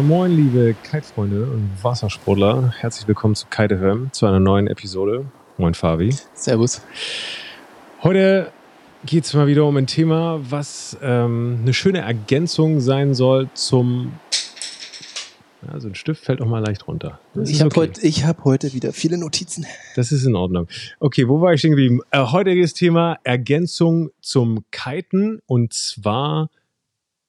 Moin Moin, liebe Kite-Freunde und Wassersportler. Herzlich willkommen zu Kite FM, zu einer neuen Episode. Moin Fabi. Servus. Heute geht es mal wieder um ein Thema, was ähm, eine schöne Ergänzung sein soll zum. Ja, so ein Stift fällt auch mal leicht runter. Das ich habe okay. heute, hab heute wieder viele Notizen. Das ist in Ordnung. Okay, wo war ich stehen geblieben? Äh, heutiges Thema Ergänzung zum Kiten und zwar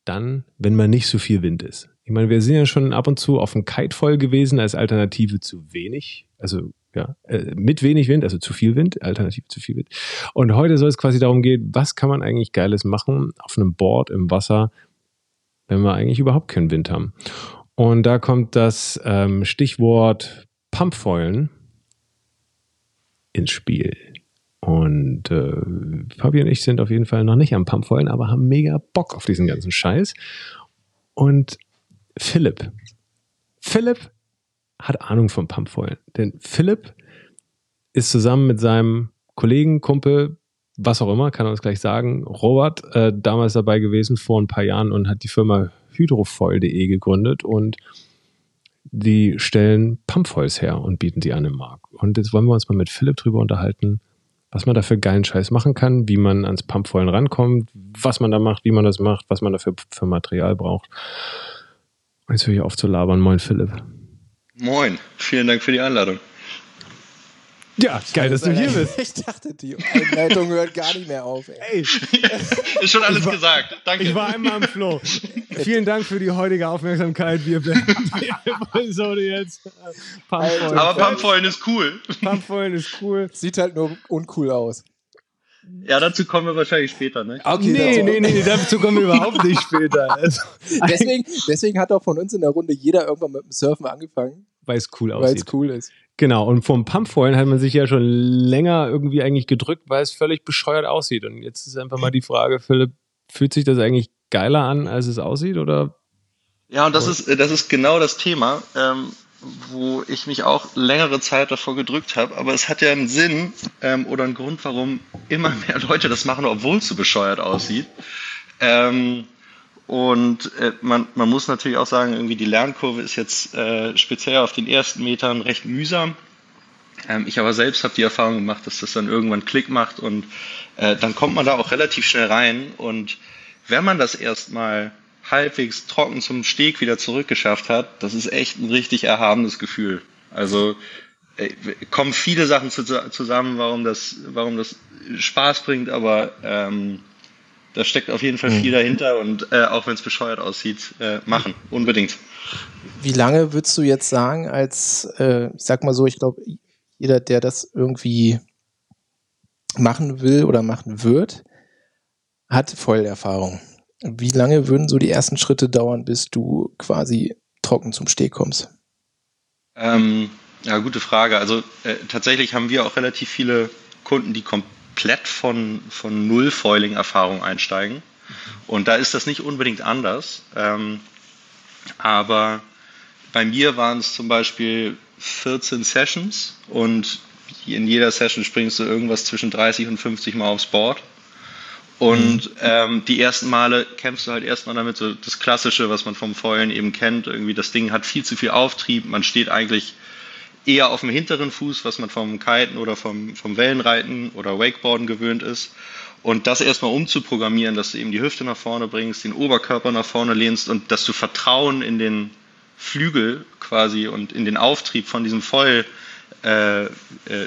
dann, wenn mal nicht so viel Wind ist. Ich meine, wir sind ja schon ab und zu auf dem Kite voll gewesen als Alternative zu wenig. Also ja, äh, mit wenig Wind, also zu viel Wind, Alternative zu viel Wind. Und heute soll es quasi darum gehen, was kann man eigentlich Geiles machen auf einem Board im Wasser, wenn wir eigentlich überhaupt keinen Wind haben. Und da kommt das ähm, Stichwort Pumpfoilen ins Spiel. Und äh, Fabi und ich sind auf jeden Fall noch nicht am Pumpfoilen, aber haben mega Bock auf diesen ganzen Scheiß. Und Philipp. Philipp hat Ahnung vom Pumpfoilen. Denn Philipp ist zusammen mit seinem Kollegen, Kumpel, was auch immer, kann er uns gleich sagen, Robert, äh, damals dabei gewesen vor ein paar Jahren und hat die Firma hydrofoil.de gegründet und die stellen Pumpfoils her und bieten die an im Markt. Und jetzt wollen wir uns mal mit Philipp drüber unterhalten, was man da für geilen Scheiß machen kann, wie man ans Pumpfoilen rankommt, was man da macht, wie man das macht, was man dafür für Material braucht. Jetzt höre ich auf zu labern. Moin, Philipp. Moin, vielen Dank für die Einladung. Ja, geil, dass du hier bist. Ich dachte, die Einleitung hört gar nicht mehr auf. Ey. Ey. Ist schon alles war, gesagt. Danke. Ich war einmal im Flow. Vielen Dank für die heutige Aufmerksamkeit. Wir beenden die Episode jetzt. Pumpfoilen. Aber Pumpfoilen ist cool. Pumpfoilen ist cool. Sieht halt nur uncool aus. Ja, dazu kommen wir wahrscheinlich später, ne? Okay, nee, nee, nee, dazu kommen wir überhaupt nicht später. Also, deswegen, deswegen hat auch von uns in der Runde jeder irgendwann mit dem Surfen angefangen. Weil es cool aussieht. Weil es cool ist. Genau, und vom Pumpfoilen hat man sich ja schon länger irgendwie eigentlich gedrückt, weil es völlig bescheuert aussieht. Und jetzt ist einfach mal die Frage, Philipp, fühlt sich das eigentlich geiler an, als es aussieht, oder? Ja, und das ist, das ist genau das Thema. Ähm, wo ich mich auch längere Zeit davor gedrückt habe. Aber es hat ja einen Sinn ähm, oder einen Grund, warum immer mehr Leute das machen, obwohl es so bescheuert aussieht. Ähm, und äh, man, man muss natürlich auch sagen, irgendwie die Lernkurve ist jetzt äh, speziell auf den ersten Metern recht mühsam. Ähm, ich aber selbst habe die Erfahrung gemacht, dass das dann irgendwann Klick macht und äh, dann kommt man da auch relativ schnell rein. Und wenn man das erstmal halbwegs trocken zum Steg wieder zurückgeschafft hat, das ist echt ein richtig erhabenes Gefühl. Also äh, kommen viele Sachen zu, zusammen, warum das, warum das Spaß bringt, aber ähm, da steckt auf jeden Fall viel mhm. dahinter und äh, auch wenn es bescheuert aussieht, äh, machen, unbedingt. Wie lange würdest du jetzt sagen, als, äh, ich sag mal so, ich glaube, jeder, der das irgendwie machen will oder machen wird, hat Vollerfahrung. Wie lange würden so die ersten Schritte dauern, bis du quasi trocken zum Steg kommst? Ähm, ja, gute Frage. Also äh, tatsächlich haben wir auch relativ viele Kunden, die komplett von, von Null-Foiling-Erfahrung einsteigen. Und da ist das nicht unbedingt anders. Ähm, aber bei mir waren es zum Beispiel 14 Sessions und in jeder Session springst du irgendwas zwischen 30 und 50 Mal aufs Board. Und mhm. ähm, die ersten Male kämpfst du halt erstmal damit, so das Klassische, was man vom Foilen eben kennt. Irgendwie das Ding hat viel zu viel Auftrieb, man steht eigentlich eher auf dem hinteren Fuß, was man vom Kiten oder vom, vom Wellenreiten oder Wakeboarden gewöhnt ist. Und das erstmal umzuprogrammieren, dass du eben die Hüfte nach vorne bringst, den Oberkörper nach vorne lehnst und dass du Vertrauen in den Flügel quasi und in den Auftrieb von diesem Foil äh, äh,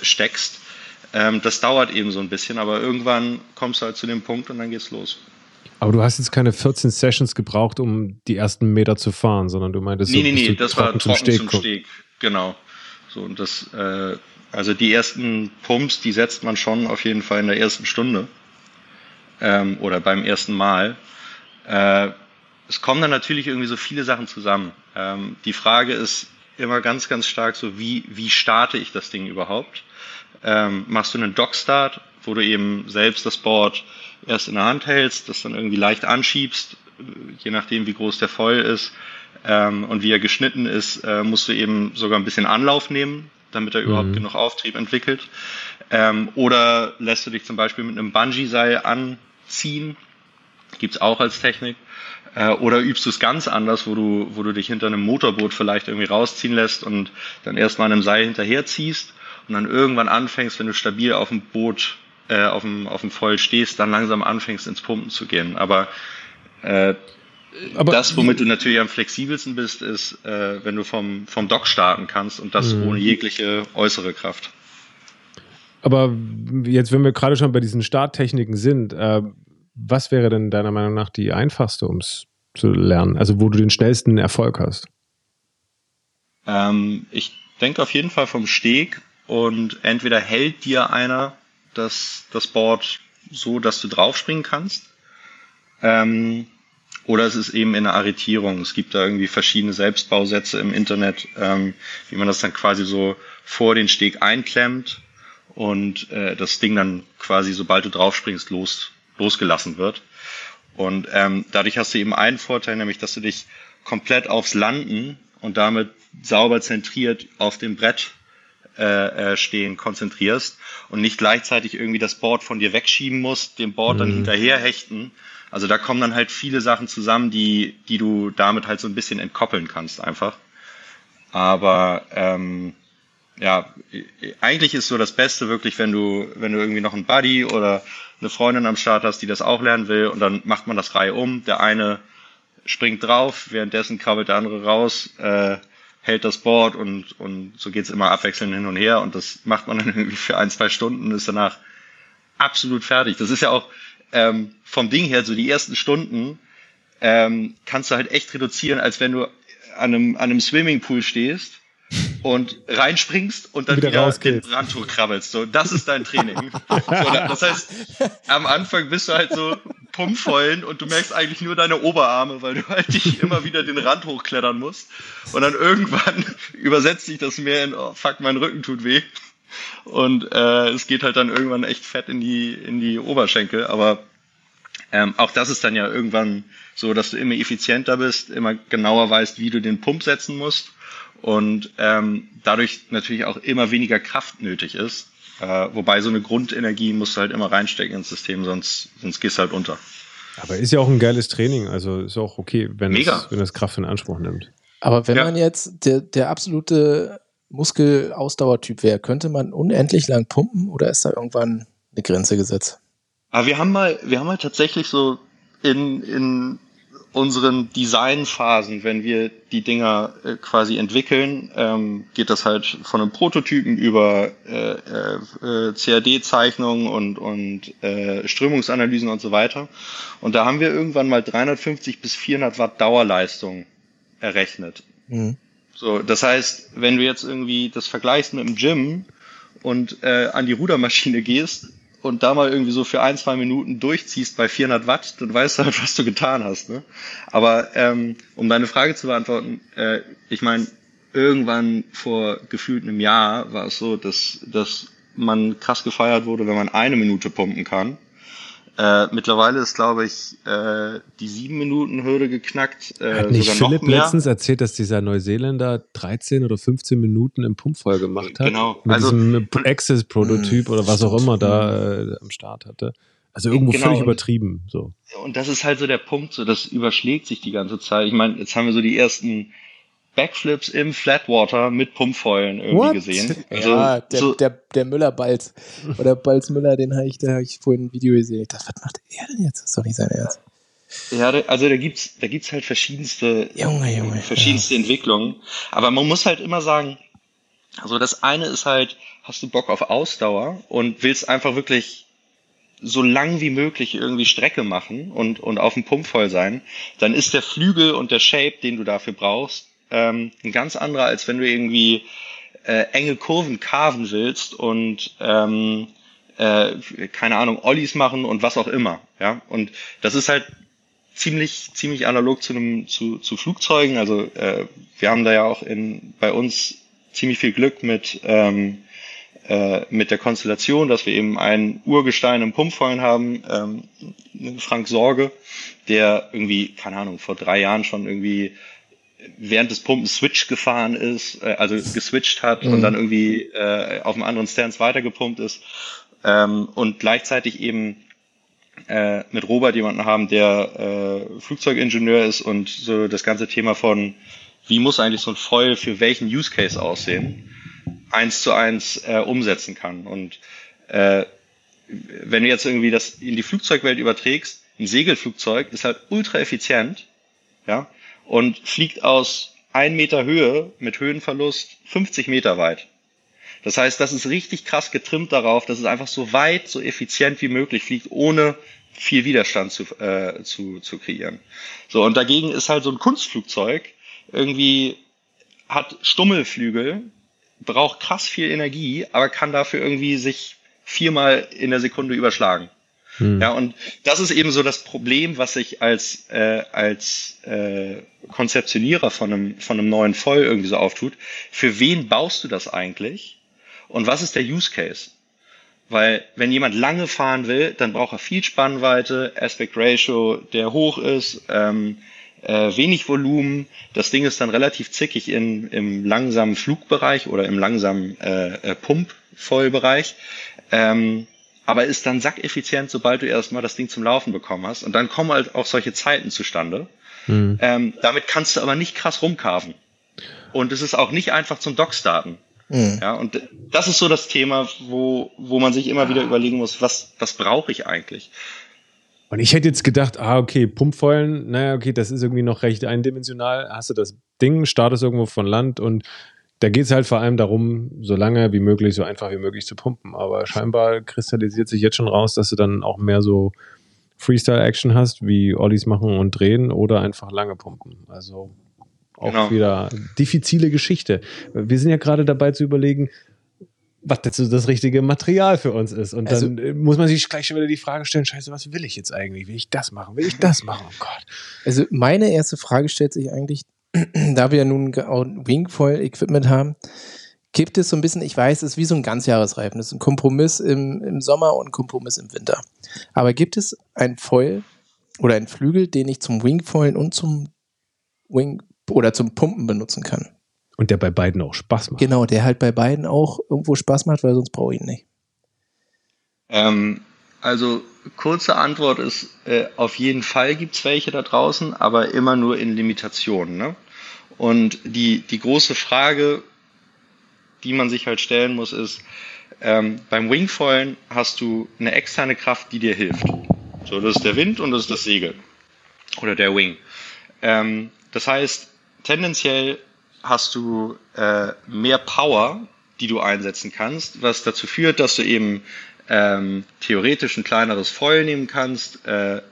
steckst ähm, das dauert eben so ein bisschen, aber irgendwann kommst du halt zu dem Punkt und dann geht's los. Aber du hast jetzt keine 14 Sessions gebraucht, um die ersten Meter zu fahren, sondern du meintest, nee, so, nee, nee, das war trocken zum Steg. Zum Steg. Genau. So, und das, äh, also die ersten Pumps, die setzt man schon auf jeden Fall in der ersten Stunde ähm, oder beim ersten Mal. Äh, es kommen dann natürlich irgendwie so viele Sachen zusammen. Ähm, die Frage ist immer ganz, ganz stark so, wie, wie starte ich das Ding überhaupt? Ähm, machst du einen Dockstart, wo du eben selbst das Board erst in der Hand hältst, das dann irgendwie leicht anschiebst, je nachdem wie groß der Foil ist ähm, und wie er geschnitten ist, äh, musst du eben sogar ein bisschen Anlauf nehmen, damit er mhm. überhaupt genug Auftrieb entwickelt. Ähm, oder lässt du dich zum Beispiel mit einem Bungee-Seil anziehen, Gibt's auch als Technik. Äh, oder übst du es ganz anders, wo du, wo du dich hinter einem Motorboot vielleicht irgendwie rausziehen lässt und dann erstmal einem Seil hinterherziehst und dann irgendwann anfängst, wenn du stabil auf dem Boot, äh, auf, dem, auf dem Voll stehst, dann langsam anfängst ins Pumpen zu gehen. Aber, äh, Aber das, womit du natürlich am flexibelsten bist, ist, äh, wenn du vom, vom Dock starten kannst und das mhm. ohne jegliche äußere Kraft. Aber jetzt, wenn wir gerade schon bei diesen Starttechniken sind, äh, was wäre denn deiner Meinung nach die einfachste, um es zu lernen? Also wo du den schnellsten Erfolg hast? Ähm, ich denke auf jeden Fall vom Steg und entweder hält dir einer das, das Board so, dass du draufspringen kannst. Ähm, oder es ist eben in der Arretierung. Es gibt da irgendwie verschiedene Selbstbausätze im Internet, ähm, wie man das dann quasi so vor den Steg einklemmt und äh, das Ding dann quasi, sobald du draufspringst, los, losgelassen wird. Und ähm, dadurch hast du eben einen Vorteil, nämlich dass du dich komplett aufs Landen und damit sauber zentriert auf dem Brett äh, äh, stehen konzentrierst und nicht gleichzeitig irgendwie das Board von dir wegschieben musst, dem Board mhm. dann hinterher hechten. Also da kommen dann halt viele Sachen zusammen, die, die du damit halt so ein bisschen entkoppeln kannst einfach. Aber ähm, ja, eigentlich ist so das Beste wirklich, wenn du, wenn du irgendwie noch einen Buddy oder eine Freundin am Start hast, die das auch lernen will und dann macht man das Reihe um. Der eine springt drauf, währenddessen krabbelt der andere raus, äh, hält das Board und, und so geht's immer abwechselnd hin und her und das macht man dann irgendwie für ein, zwei Stunden und ist danach absolut fertig. Das ist ja auch ähm, vom Ding her, so die ersten Stunden ähm, kannst du halt echt reduzieren, als wenn du an einem, an einem Swimmingpool stehst und reinspringst und dann wieder, wieder den Rand hochkrabbelst. So, das ist dein Training. so, das heißt, am Anfang bist du halt so pumpvollen und du merkst eigentlich nur deine Oberarme, weil du halt dich immer wieder den Rand hochklettern musst. Und dann irgendwann übersetzt sich das mehr in, oh fuck, mein Rücken tut weh. Und äh, es geht halt dann irgendwann echt fett in die, in die Oberschenkel. Aber ähm, auch das ist dann ja irgendwann so, dass du immer effizienter bist, immer genauer weißt, wie du den Pump setzen musst und ähm, dadurch natürlich auch immer weniger Kraft nötig ist. Äh, wobei so eine Grundenergie musst du halt immer reinstecken ins System, sonst, sonst gehst du halt unter. Aber ist ja auch ein geiles Training, also ist auch okay, wenn, es, wenn es Kraft in Anspruch nimmt. Aber wenn ja. man jetzt der, der absolute Muskelausdauertyp wäre, könnte man unendlich lang pumpen oder ist da irgendwann eine Grenze gesetzt? Aber wir haben mal, wir haben mal tatsächlich so in, in unseren Designphasen, wenn wir die Dinger äh, quasi entwickeln, ähm, geht das halt von einem Prototypen über äh, äh, CAD-Zeichnungen und, und äh, Strömungsanalysen und so weiter. Und da haben wir irgendwann mal 350 bis 400 Watt Dauerleistung errechnet. Mhm. So, das heißt, wenn du jetzt irgendwie das vergleichst mit dem Gym und äh, an die Rudermaschine gehst, und da mal irgendwie so für ein, zwei Minuten durchziehst bei 400 Watt, dann weißt du halt, was du getan hast. Ne? Aber ähm, um deine Frage zu beantworten, äh, ich meine, irgendwann vor gefühlt einem Jahr war es so, dass, dass man krass gefeiert wurde, wenn man eine Minute pumpen kann. Äh, mittlerweile ist, glaube ich, äh, die sieben Minuten Hürde geknackt. Äh, Hat nicht Philipp letztens erzählt, dass dieser Neuseeländer 13 oder 15 Minuten im Pumpvoll gemacht hat? Genau. Mit also, diesem Access-Prototyp oder was auch immer da äh, am Start hatte. Also irgendwo genau. völlig übertrieben. So. Und das ist halt so der Punkt, so das überschlägt sich die ganze Zeit. Ich meine, jetzt haben wir so die ersten Backflips im Flatwater mit Pumpfeulen irgendwie What? gesehen. Also, ja, der, so der, der Müller-Balz oder Balz-Müller, den habe ich, da habe ich vorhin ein Video gesehen. Ich dachte, was macht er denn jetzt? Das ist doch nicht sein Ernst. Ja, also da gibt's, da gibt's halt verschiedenste, Junge, Junge, verschiedenste ja. Entwicklungen. Aber man muss halt immer sagen, also das eine ist halt, hast du Bock auf Ausdauer und willst einfach wirklich so lang wie möglich irgendwie Strecke machen und, und auf dem Pump voll sein, dann ist der Flügel und der Shape, den du dafür brauchst, ähm, ein ganz anderer, als wenn du irgendwie äh, enge Kurven carven willst und ähm, äh, keine Ahnung, Ollies machen und was auch immer. Ja, und das ist halt ziemlich ziemlich analog zu einem zu, zu Flugzeugen. Also äh, wir haben da ja auch in bei uns ziemlich viel Glück mit ähm, äh, mit der Konstellation, dass wir eben ein Urgestein im Pumpfallen haben, ähm, Frank Sorge, der irgendwie, keine Ahnung, vor drei Jahren schon irgendwie während des Pumpen Switch gefahren ist, äh, also geswitcht hat mhm. und dann irgendwie äh, auf einem anderen Stance weitergepumpt ist ähm, und gleichzeitig eben äh, mit Robert jemanden haben, der äh, Flugzeugingenieur ist und so das ganze Thema von, wie muss eigentlich so ein Foil für welchen Use Case aussehen, eins zu eins äh, umsetzen kann. Und äh, wenn du jetzt irgendwie das in die Flugzeugwelt überträgst, ein Segelflugzeug ist halt ultra effizient, ja, und fliegt aus ein Meter Höhe mit Höhenverlust 50 Meter weit. Das heißt, das ist richtig krass getrimmt darauf, dass es einfach so weit, so effizient wie möglich fliegt, ohne viel Widerstand zu, äh, zu, zu kreieren. So, und dagegen ist halt so ein Kunstflugzeug irgendwie, hat Stummelflügel, braucht krass viel Energie, aber kann dafür irgendwie sich viermal in der Sekunde überschlagen. Hm. Ja, und das ist eben so das Problem, was sich als, äh, als äh, Konzeptionierer von einem, von einem neuen Voll irgendwie so auftut. Für wen baust du das eigentlich? Und was ist der Use Case? Weil wenn jemand lange fahren will, dann braucht er viel Spannweite, Aspect Ratio, der hoch ist, ähm, äh, wenig Volumen. Das Ding ist dann relativ zickig in, im langsamen Flugbereich oder im langsamen äh, äh, Pumpvollbereich. Ähm, aber ist dann sackeffizient, sobald du erstmal das Ding zum Laufen bekommen hast. Und dann kommen halt auch solche Zeiten zustande. Mhm. Ähm, damit kannst du aber nicht krass rumkarven. Und es ist auch nicht einfach zum Dock starten. Mhm. Ja, und das ist so das Thema, wo, wo man sich immer wieder überlegen muss, was, was brauche ich eigentlich? Und ich hätte jetzt gedacht, ah, okay, Pumpfeulen, naja, okay, das ist irgendwie noch recht eindimensional. Hast du das Ding, startest irgendwo von Land und da geht es halt vor allem darum, so lange wie möglich, so einfach wie möglich zu pumpen. Aber scheinbar kristallisiert sich jetzt schon raus, dass du dann auch mehr so Freestyle-Action hast, wie Ollies machen und drehen oder einfach lange pumpen. Also auch genau. wieder diffizile Geschichte. Wir sind ja gerade dabei zu überlegen, was dazu das richtige Material für uns ist. Und also, dann muss man sich gleich schon wieder die Frage stellen, scheiße, was will ich jetzt eigentlich? Will ich das machen? Will ich das machen? Oh Gott. Also meine erste Frage stellt sich eigentlich, da wir ja nun Wingfoil-Equipment haben, gibt es so ein bisschen, ich weiß, es ist wie so ein Ganzjahresreifen. Das ist ein Kompromiss im, im Sommer und ein Kompromiss im Winter. Aber gibt es ein Foil oder ein Flügel, den ich zum Wingfoilen und zum Wing oder zum Pumpen benutzen kann? Und der bei beiden auch Spaß macht. Genau, der halt bei beiden auch irgendwo Spaß macht, weil sonst brauche ich ihn nicht. Ähm, also kurze Antwort ist, äh, auf jeden Fall gibt es welche da draußen, aber immer nur in Limitationen. Ne? Und die, die große Frage, die man sich halt stellen muss, ist, ähm, beim Wingfoilen hast du eine externe Kraft, die dir hilft. So, das ist der Wind und das ist das Segel. Oder der Wing. Ähm, das heißt, tendenziell hast du äh, mehr Power, die du einsetzen kannst, was dazu führt, dass du eben ähm, theoretisch ein kleineres Foil nehmen kannst, äh,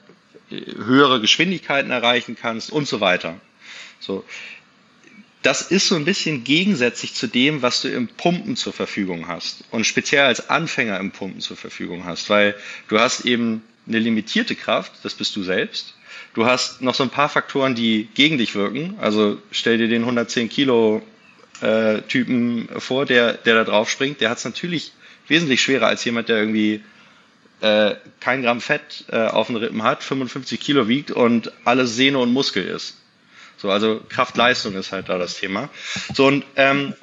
höhere Geschwindigkeiten erreichen kannst und so weiter. So. Das ist so ein bisschen gegensätzlich zu dem, was du im Pumpen zur Verfügung hast und speziell als Anfänger im Pumpen zur Verfügung hast, weil du hast eben eine limitierte Kraft, das bist du selbst. Du hast noch so ein paar Faktoren, die gegen dich wirken. Also stell dir den 110 Kilo äh, Typen vor, der, der da drauf springt. Der hat es natürlich wesentlich schwerer als jemand, der irgendwie äh, kein Gramm Fett äh, auf den Rippen hat, 55 Kilo wiegt und alles Sehne und Muskel ist. So, also Kraft-Leistung ist halt da das Thema. So, und ähm,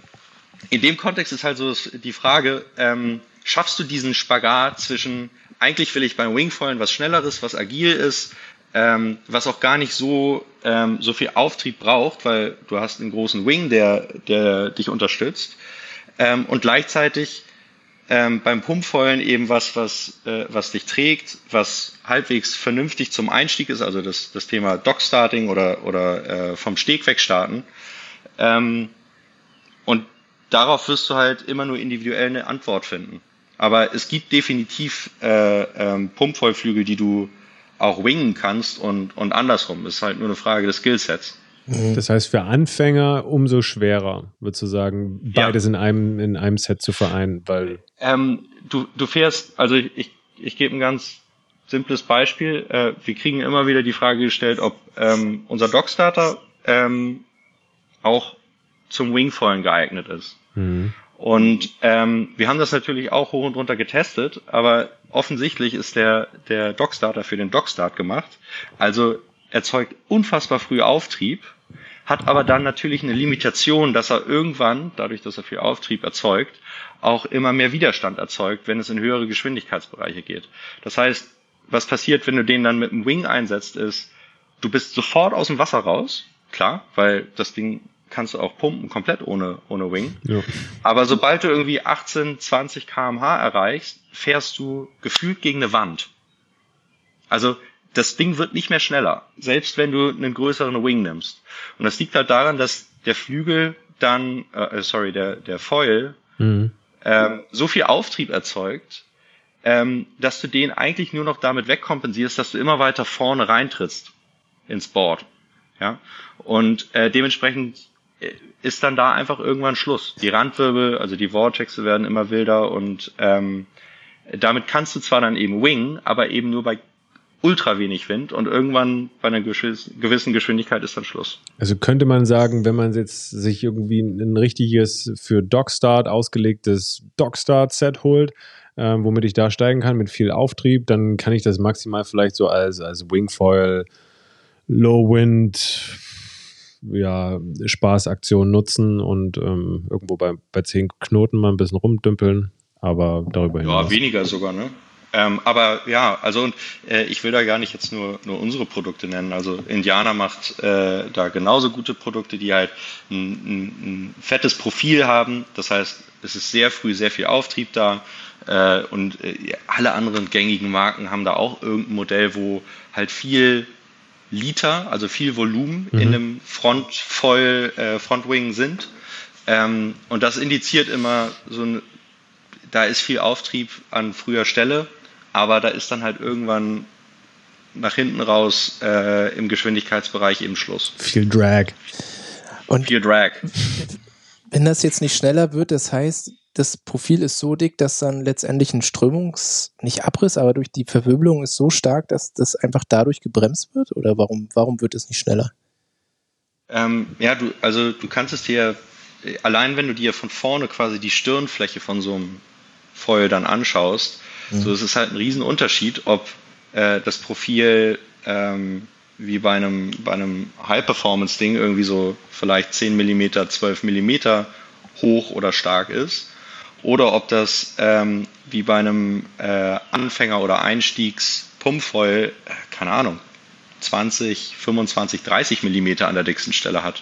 in dem Kontext ist halt so die Frage, ähm, schaffst du diesen Spagat zwischen, eigentlich will ich beim Wingfallen was Schnelleres, was agil ist, ähm, was auch gar nicht so, ähm, so viel Auftrieb braucht, weil du hast einen großen Wing, der, der dich unterstützt. Ähm, und gleichzeitig ähm, beim Pumpfeulen eben was, was, äh, was dich trägt, was halbwegs vernünftig zum Einstieg ist, also das, das Thema Dockstarting oder, oder äh, vom Steg weg starten. Ähm, und darauf wirst du halt immer nur individuell eine Antwort finden. Aber es gibt definitiv äh, ähm, Pumpvollflügel, die du auch wingen kannst und, und andersrum. Das ist halt nur eine Frage des Skillsets. Mhm. Das heißt, für Anfänger umso schwerer, würdest du sagen, beides ja. in, einem, in einem Set zu vereinen, weil. Ähm, du, du fährst, also ich, ich, ich gebe ein ganz simples Beispiel. Äh, wir kriegen immer wieder die Frage gestellt, ob ähm, unser Dockstarter ähm, auch zum Wingfallen geeignet ist. Mhm. Und ähm, wir haben das natürlich auch hoch und runter getestet, aber offensichtlich ist der, der Dockstarter für den Dockstart gemacht. Also erzeugt unfassbar früh Auftrieb, hat aber dann natürlich eine Limitation, dass er irgendwann, dadurch, dass er viel Auftrieb erzeugt, auch immer mehr Widerstand erzeugt, wenn es in höhere Geschwindigkeitsbereiche geht. Das heißt, was passiert, wenn du den dann mit dem Wing einsetzt, ist, du bist sofort aus dem Wasser raus, klar, weil das Ding kannst du auch pumpen, komplett ohne, ohne Wing. Ja. Aber sobald du irgendwie 18, 20 kmh erreichst, fährst du gefühlt gegen eine Wand. Also das Ding wird nicht mehr schneller, selbst wenn du einen größeren Wing nimmst. Und das liegt halt daran, dass der Flügel dann, äh, äh sorry, der, der Foil mhm. ähm, so viel Auftrieb erzeugt, ähm, dass du den eigentlich nur noch damit wegkompensierst, dass du immer weiter vorne reintrittst ins Board. Ja? Und äh, dementsprechend äh, ist dann da einfach irgendwann Schluss. Die Randwirbel, also die Vortexe werden immer wilder und ähm, damit kannst du zwar dann eben wingen, aber eben nur bei ultra wenig Wind und irgendwann bei einer gewissen Geschwindigkeit ist dann Schluss. Also könnte man sagen, wenn man jetzt sich irgendwie ein richtiges für Dockstart ausgelegtes Dockstart-Set holt, äh, womit ich da steigen kann mit viel Auftrieb, dann kann ich das maximal vielleicht so als, als Wingfoil, Low Wind, ja, Spaßaktion nutzen und ähm, irgendwo bei, bei 10 Knoten mal ein bisschen rumdümpeln, aber darüber hinaus. Ja, weniger sogar, ne? Ähm, aber ja, also und äh, ich will da gar nicht jetzt nur, nur unsere Produkte nennen. Also Indianer macht äh, da genauso gute Produkte, die halt ein, ein, ein, fettes Profil haben. Das heißt, es ist sehr früh sehr viel Auftrieb da. Äh, und äh, alle anderen gängigen Marken haben da auch irgendein Modell, wo halt viel Liter, also viel Volumen mhm. in einem Frontfoil, äh, Frontwing sind. Ähm, und das indiziert immer so ein, da ist viel Auftrieb an früher Stelle aber da ist dann halt irgendwann nach hinten raus äh, im Geschwindigkeitsbereich eben Schluss. Viel Drag. Und viel Drag. Wenn das jetzt nicht schneller wird, das heißt, das Profil ist so dick, dass dann letztendlich ein Strömungs, nicht Abriss, aber durch die Verwirbelung ist so stark, dass das einfach dadurch gebremst wird? Oder warum, warum wird es nicht schneller? Ähm, ja, du, also du kannst es dir, allein wenn du dir von vorne quasi die Stirnfläche von so einem Foil dann anschaust, Mhm. So, es ist halt ein Riesenunterschied, ob äh, das Profil ähm, wie bei einem, bei einem High-Performance-Ding irgendwie so vielleicht 10 mm, 12 mm hoch oder stark ist. Oder ob das ähm, wie bei einem äh, Anfänger- oder Einstiegs-Pumpfoil, äh, keine Ahnung, 20, 25, 30 Millimeter an der dicksten Stelle hat.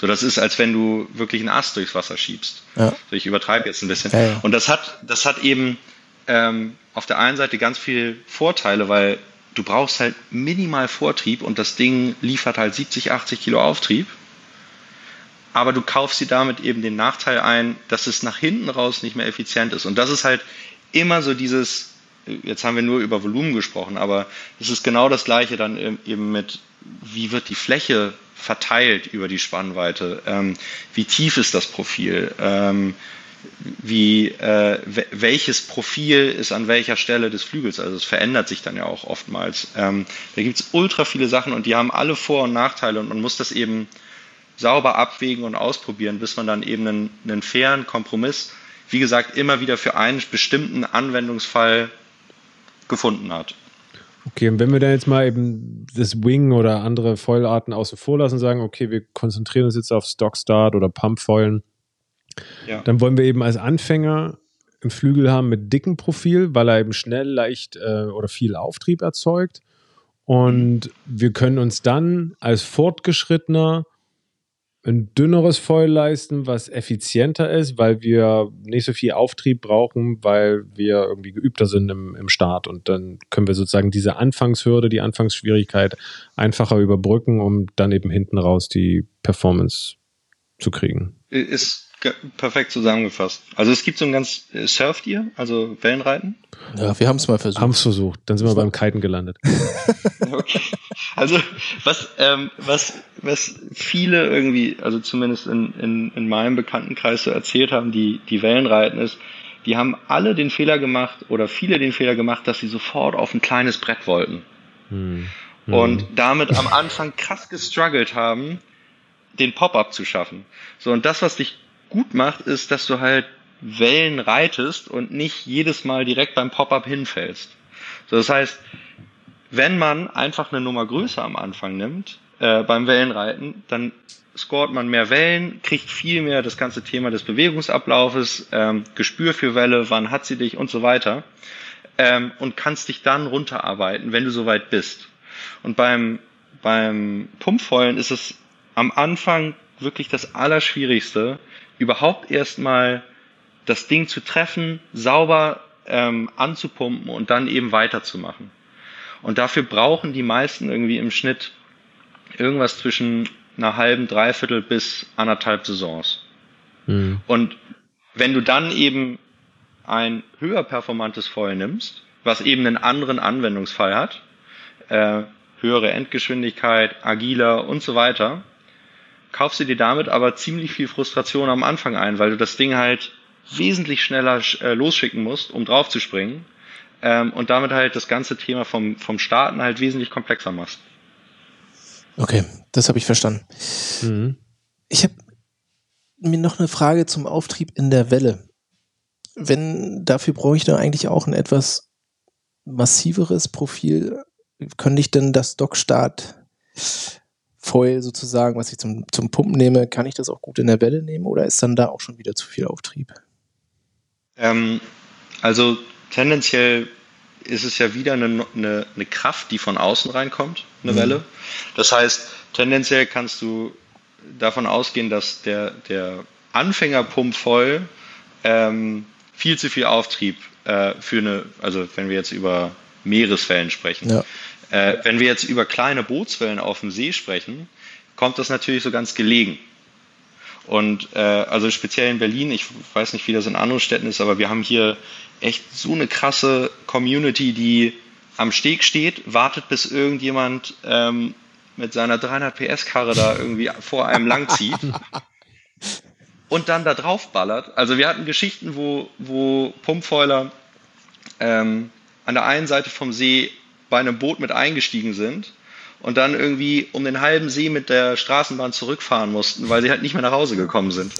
So, das ist, als wenn du wirklich einen Ast durchs Wasser schiebst. Ja. So, ich übertreibe jetzt ein bisschen. Ja, ja. Und das hat, das hat eben ähm, auf der einen Seite ganz viel Vorteile, weil du brauchst halt minimal Vortrieb und das Ding liefert halt 70, 80 Kilo Auftrieb. Aber du kaufst dir damit eben den Nachteil ein, dass es nach hinten raus nicht mehr effizient ist. Und das ist halt immer so dieses, jetzt haben wir nur über Volumen gesprochen, aber es ist genau das Gleiche dann eben mit, wie wird die Fläche verteilt über die Spannweite, ähm, wie tief ist das Profil, ähm, wie äh, welches Profil ist an welcher Stelle des Flügels. Also es verändert sich dann ja auch oftmals. Ähm, da gibt es ultra viele Sachen und die haben alle Vor- und Nachteile und man muss das eben sauber abwägen und ausprobieren, bis man dann eben einen, einen fairen Kompromiss, wie gesagt, immer wieder für einen bestimmten Anwendungsfall gefunden hat. Okay, und wenn wir dann jetzt mal eben das Wing oder andere Foilarten außen vor lassen sagen, okay, wir konzentrieren uns jetzt auf Stockstart oder Pumpfoilen, ja. Dann wollen wir eben als Anfänger einen Flügel haben mit dickem Profil, weil er eben schnell, leicht äh, oder viel Auftrieb erzeugt. Und wir können uns dann als Fortgeschrittener ein dünneres Foil leisten, was effizienter ist, weil wir nicht so viel Auftrieb brauchen, weil wir irgendwie geübter sind im, im Start. Und dann können wir sozusagen diese Anfangshürde, die Anfangsschwierigkeit einfacher überbrücken, um dann eben hinten raus die Performance zu kriegen. Ist perfekt zusammengefasst. Also es gibt so ein ganz äh, Surft ihr, also Wellenreiten? Ja, wir haben es mal versucht. Haben es versucht. Dann sind wir beim Kiten gelandet. okay. Also was, ähm, was, was viele irgendwie, also zumindest in, in, in meinem Bekanntenkreis so erzählt haben, die, die Wellenreiten ist, die haben alle den Fehler gemacht oder viele den Fehler gemacht, dass sie sofort auf ein kleines Brett wollten. Hm. Hm. Und damit am Anfang krass gestruggelt haben, den Pop-up zu schaffen. So, und das, was dich gut macht, ist, dass du halt Wellen reitest und nicht jedes Mal direkt beim Pop-up hinfällst. So, das heißt, wenn man einfach eine Nummer größer am Anfang nimmt, äh, beim Wellenreiten, dann scoret man mehr Wellen, kriegt viel mehr das ganze Thema des Bewegungsablaufes, ähm, Gespür für Welle, wann hat sie dich und so weiter. ähm, und kannst dich dann runterarbeiten, wenn du soweit bist. Und beim, beim Pumpfeulen ist es am Anfang wirklich das Allerschwierigste, überhaupt erstmal das Ding zu treffen, sauber ähm, anzupumpen und dann eben weiterzumachen. Und dafür brauchen die meisten irgendwie im Schnitt irgendwas zwischen einer halben, dreiviertel bis anderthalb Saisons. Mhm. Und wenn du dann eben ein höher performantes Foil nimmst, was eben einen anderen Anwendungsfall hat, äh, höhere Endgeschwindigkeit, agiler und so weiter, kaufst du dir damit aber ziemlich viel Frustration am Anfang ein, weil du das Ding halt wesentlich schneller äh, losschicken musst, um draufzuspringen ähm, und damit halt das ganze Thema vom, vom Starten halt wesentlich komplexer machst. Okay, das habe ich verstanden. Mhm. Ich habe mir noch eine Frage zum Auftrieb in der Welle. Wenn, dafür brauche ich da eigentlich auch ein etwas massiveres Profil. Könnte ich denn das Dockstart Foil sozusagen, was ich zum, zum Pumpen nehme, kann ich das auch gut in der Welle nehmen oder ist dann da auch schon wieder zu viel Auftrieb? Ähm, also tendenziell ist es ja wieder eine, eine, eine, Kraft, die von außen reinkommt, eine mhm. Welle. Das heißt, tendenziell kannst du davon ausgehen, dass der, der Anfängerpump voll ähm, viel zu viel Auftrieb äh, für eine, also wenn wir jetzt über Meereswellen sprechen. Ja. Äh, wenn wir jetzt über kleine Bootswellen auf dem See sprechen, kommt das natürlich so ganz gelegen. Und äh, also speziell in Berlin, ich weiß nicht, wie das in anderen Städten ist, aber wir haben hier echt so eine krasse Community, die am Steg steht, wartet, bis irgendjemand ähm, mit seiner 300 PS Karre da irgendwie vor einem langzieht und dann da drauf ballert. Also wir hatten Geschichten, wo, wo Pumpfoiler ähm, an der einen Seite vom See bei einem Boot mit eingestiegen sind und dann irgendwie um den halben See mit der Straßenbahn zurückfahren mussten, weil sie halt nicht mehr nach Hause gekommen sind.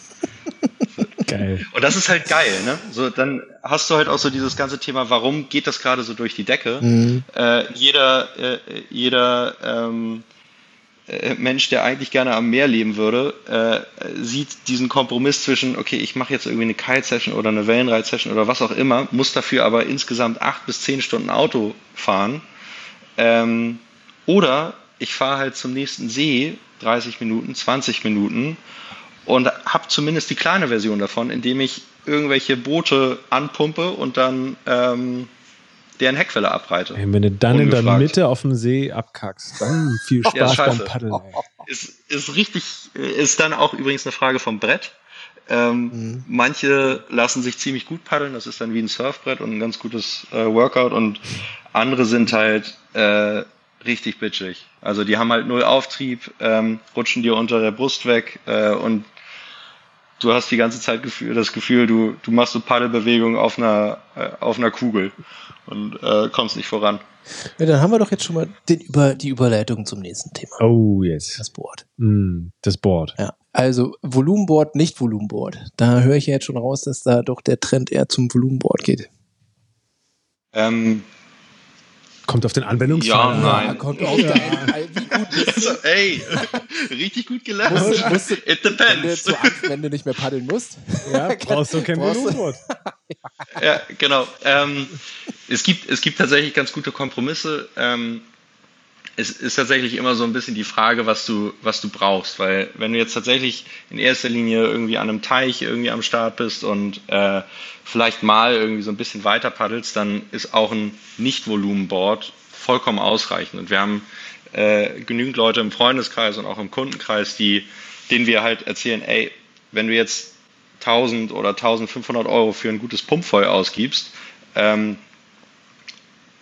Geil. Und das ist halt geil, ne? So, dann hast du halt auch so dieses ganze Thema, warum geht das gerade so durch die Decke? Mhm. Äh, jeder, äh, jeder ähm, äh, Mensch, der eigentlich gerne am Meer leben würde, äh, sieht diesen Kompromiss zwischen, okay, ich mache jetzt irgendwie eine Kite-Session oder eine Wellenreit-Session oder was auch immer, muss dafür aber insgesamt acht bis zehn Stunden Auto fahren. Ähm, oder ich fahre halt zum nächsten See 30 Minuten, 20 Minuten und habe zumindest die kleine Version davon, indem ich irgendwelche Boote anpumpe und dann ähm, deren Heckwelle abreite. Hey, wenn du dann ungefragt. in der Mitte auf dem See abkackst, dann viel Spaß ja, beim Paddeln. Ist, ist richtig, ist dann auch übrigens eine Frage vom Brett. Ähm, mhm. Manche lassen sich ziemlich gut paddeln, das ist dann wie ein Surfbrett und ein ganz gutes äh, Workout und andere sind halt äh, richtig bitchig. Also die haben halt null Auftrieb, ähm, rutschen dir unter der Brust weg äh, und du hast die ganze Zeit Gefühl, das Gefühl, du, du machst so Paddelbewegungen auf einer, äh, auf einer Kugel und äh, kommst nicht voran. Ja, dann haben wir doch jetzt schon mal den, über, die Überleitung zum nächsten Thema. Oh, yes. Das Board. Mm, das Board. Ja. Also Volumenboard, nicht Volumenboard. Da höre ich ja jetzt schon raus, dass da doch der Trend eher zum Volumenboard geht. Ähm, Kommt auf den Anwendungsfall. Ja, nein. Ja, kommt auf ja. Wie gut bist? Ey, richtig gut gelernt. Musst, musst du, It depends. Wenn du, wenn du, nicht mehr paddeln musst. Ja, brauchst du kein Volumenboard. ja, genau. Ähm, es, gibt, es gibt tatsächlich ganz gute Kompromisse. Ähm, es ist tatsächlich immer so ein bisschen die Frage, was du, was du brauchst, weil wenn du jetzt tatsächlich in erster Linie irgendwie an einem Teich irgendwie am Start bist und äh, vielleicht mal irgendwie so ein bisschen weiter paddelst, dann ist auch ein Nicht-Volumenboard vollkommen ausreichend. Und wir haben äh, genügend Leute im Freundeskreis und auch im Kundenkreis, die, denen wir halt erzählen, ey, wenn du jetzt 1000 oder 1500 Euro für ein gutes Pumpfeuer ausgibst, ähm,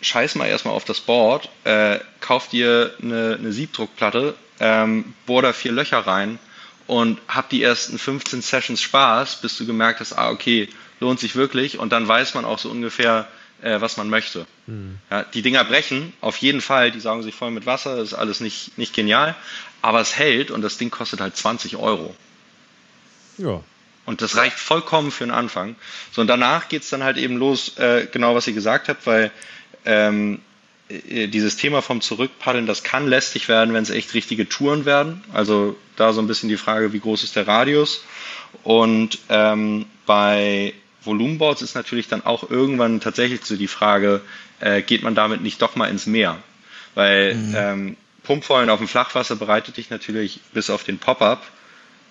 scheiß mal erstmal auf das Board, äh, kauf dir eine, eine Siebdruckplatte, ähm, bohr da vier Löcher rein und hab die ersten 15 Sessions Spaß, bis du gemerkt hast, ah, okay, lohnt sich wirklich und dann weiß man auch so ungefähr, äh, was man möchte. Mhm. Ja, die Dinger brechen, auf jeden Fall, die saugen sich voll mit Wasser, das ist alles nicht, nicht genial, aber es hält und das Ding kostet halt 20 Euro. Ja. Und das reicht vollkommen für einen Anfang. So, und danach geht's dann halt eben los, äh, genau was ihr gesagt habt, weil ähm, äh, dieses Thema vom Zurückpaddeln, das kann lästig werden, wenn es echt richtige Touren werden. Also da so ein bisschen die Frage, wie groß ist der Radius? Und ähm, bei Volumenboards ist natürlich dann auch irgendwann tatsächlich so die Frage, äh, geht man damit nicht doch mal ins Meer? Weil mhm. ähm, Pumpvollen auf dem Flachwasser bereitet dich natürlich bis auf den Pop-up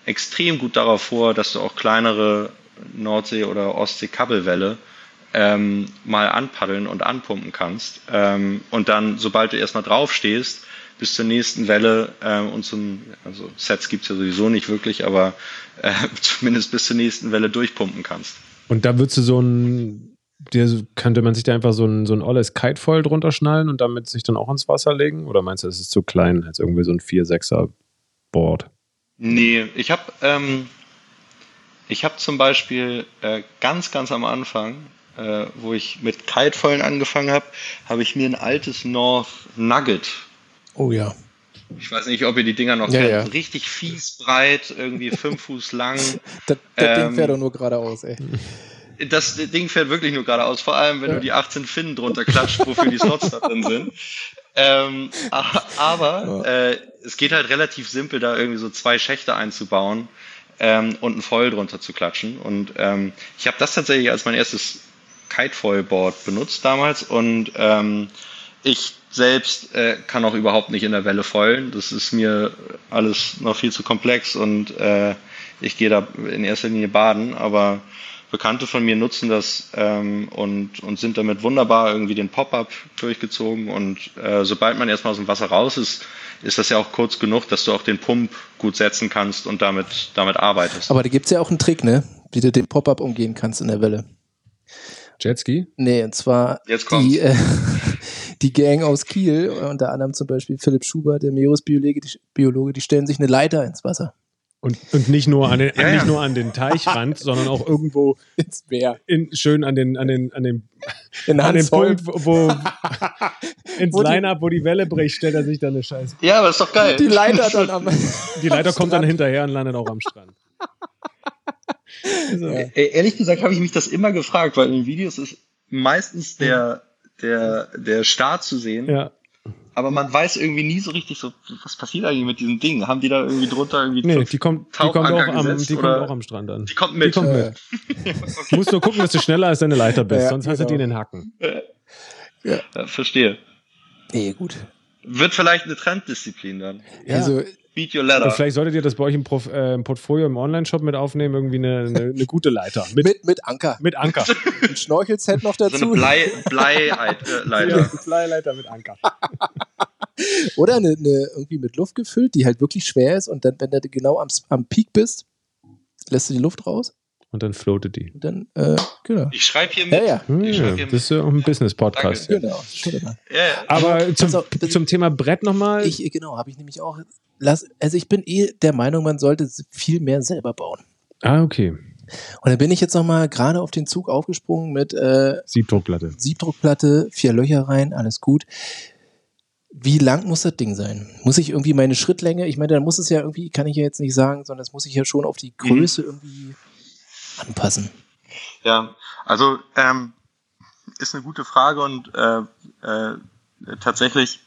extrem gut darauf vor, dass du auch kleinere Nordsee- oder Ostsee-Kabbelwelle ähm, mal anpaddeln und anpumpen kannst. Ähm, und dann, sobald du erstmal drauf stehst, bis zur nächsten Welle äh, und zum, also Sets gibt's ja sowieso nicht wirklich, aber äh, zumindest bis zur nächsten Welle durchpumpen kannst. Und da würdest du so ein, der, könnte man sich da einfach so ein, so ein olles Kite voll drunter schnallen und damit sich dann auch ins Wasser legen? Oder meinst du, es ist zu klein als irgendwie so ein 4-6er Board? Nee, ich habe ähm, ich habe zum Beispiel äh, ganz, ganz am Anfang, äh, wo ich mit Kitefoilen angefangen habe, habe ich mir ein altes North Nugget. Oh ja. Ich weiß nicht, ob ihr die Dinger noch Ja, kennt. ja. Richtig fies breit, irgendwie fünf Fuß lang. Das, das Ding Ähm, fährt doch nur geradeaus, ey. Das Ding fährt wirklich nur geradeaus, vor allem wenn Ja. du die 18 Finnen drunter klatscht, wofür die Slots da drin sind. Ähm, aber äh, es geht halt relativ simpel, da irgendwie so zwei Schächte einzubauen ähm, und ein Foil drunter zu klatschen. Und ähm, ich habe das tatsächlich als mein erstes Kite-Foil-Board benutzt damals und ähm, ich selbst äh, kann auch überhaupt nicht in der Welle foilen. Das ist mir alles noch viel zu komplex und äh, ich gehe da in erster Linie baden, aber Bekannte von mir nutzen das ähm, und, und sind damit wunderbar irgendwie den Pop-up durchgezogen und äh, sobald man erstmal aus dem Wasser raus ist, ist das ja auch kurz genug, dass du auch den Pump gut setzen kannst und damit, damit arbeitest. Aber da gibt's ja auch einen Trick, ne? Wie du den Pop-Up umgehen kannst in der Welle. Jetski? Nee, und zwar die, äh, die Gang aus Kiel, unter anderem zum Beispiel Philipp Schubert, der Meeresbiologe, die, Biologe, die stellen sich eine Leiter ins Wasser. Und, und nicht nur an den, Ja, ja. nicht nur an den Teichrand, sondern auch irgendwo Ins Meer. in, schön an den, an den, an den, In an den. Punkt, wo, wo ins Line-Up, wo die Welle bricht, stellt er sich dann eine Scheiße. Ja, aber ist doch geil. Die Leiter dann am. Die Leiter kommt dann Strand. hinterher und landet auch am Strand. So. Ja. Äh, Ehrlich gesagt habe ich mich das immer gefragt, weil in Videos ist meistens der, der, der Start zu sehen, Ja. aber man weiß irgendwie nie so richtig so, was passiert eigentlich mit diesem Ding? Haben die da irgendwie drunter irgendwie Nee, die kommt, die kommt, auch am, gesetzt, die kommt auch am Strand an. Die kommt Die mit. kommt Äh, mit. Du musst nur gucken, dass du schneller als deine Leiter bist, Ja, sonst hast du die in genau. den Hacken. Ja, verstehe. nee, gut. Wird vielleicht eine Trenddisziplin dann. Ja. Also, Beat your ladder. Und vielleicht solltet ihr das bei euch im, Prof, äh, im Portfolio im Online-Shop mit aufnehmen, irgendwie eine, eine, eine gute Leiter. Mit, mit, mit, mit Anker. Anker. Ein Schnorchelset noch so dazu. eine Blei, Blei äh, Leiter. Flyleiter mit Anker. Oder eine, eine irgendwie mit Luft gefüllt, die halt wirklich schwer ist und dann, wenn du genau am, am Peak bist, lässt du die Luft raus Und dann floatet die. und dann, äh, genau. Ich schreibe hier mit. Ja, ja. Ich ja, hier das ist ja auch ein Business-Podcast. Genau. Ja, ja. Aber zum, Also, zum Thema Brett nochmal. Ich, genau, habe ich nämlich auch. Lass, also ich bin eh der Meinung, man sollte viel mehr selber bauen. Ah, okay. Und dann bin ich jetzt nochmal gerade auf den Zug aufgesprungen mit äh, Siebdruckplatte. Siebdruckplatte, vier Löcher rein, alles gut. Wie lang muss das Ding sein? Muss ich irgendwie meine Schrittlänge, ich meine, da muss es ja irgendwie, kann ich ja jetzt nicht sagen, sondern das muss ich ja schon auf die Größe irgendwie anpassen. Ja, also ähm, ist eine gute Frage und äh, äh, tatsächlich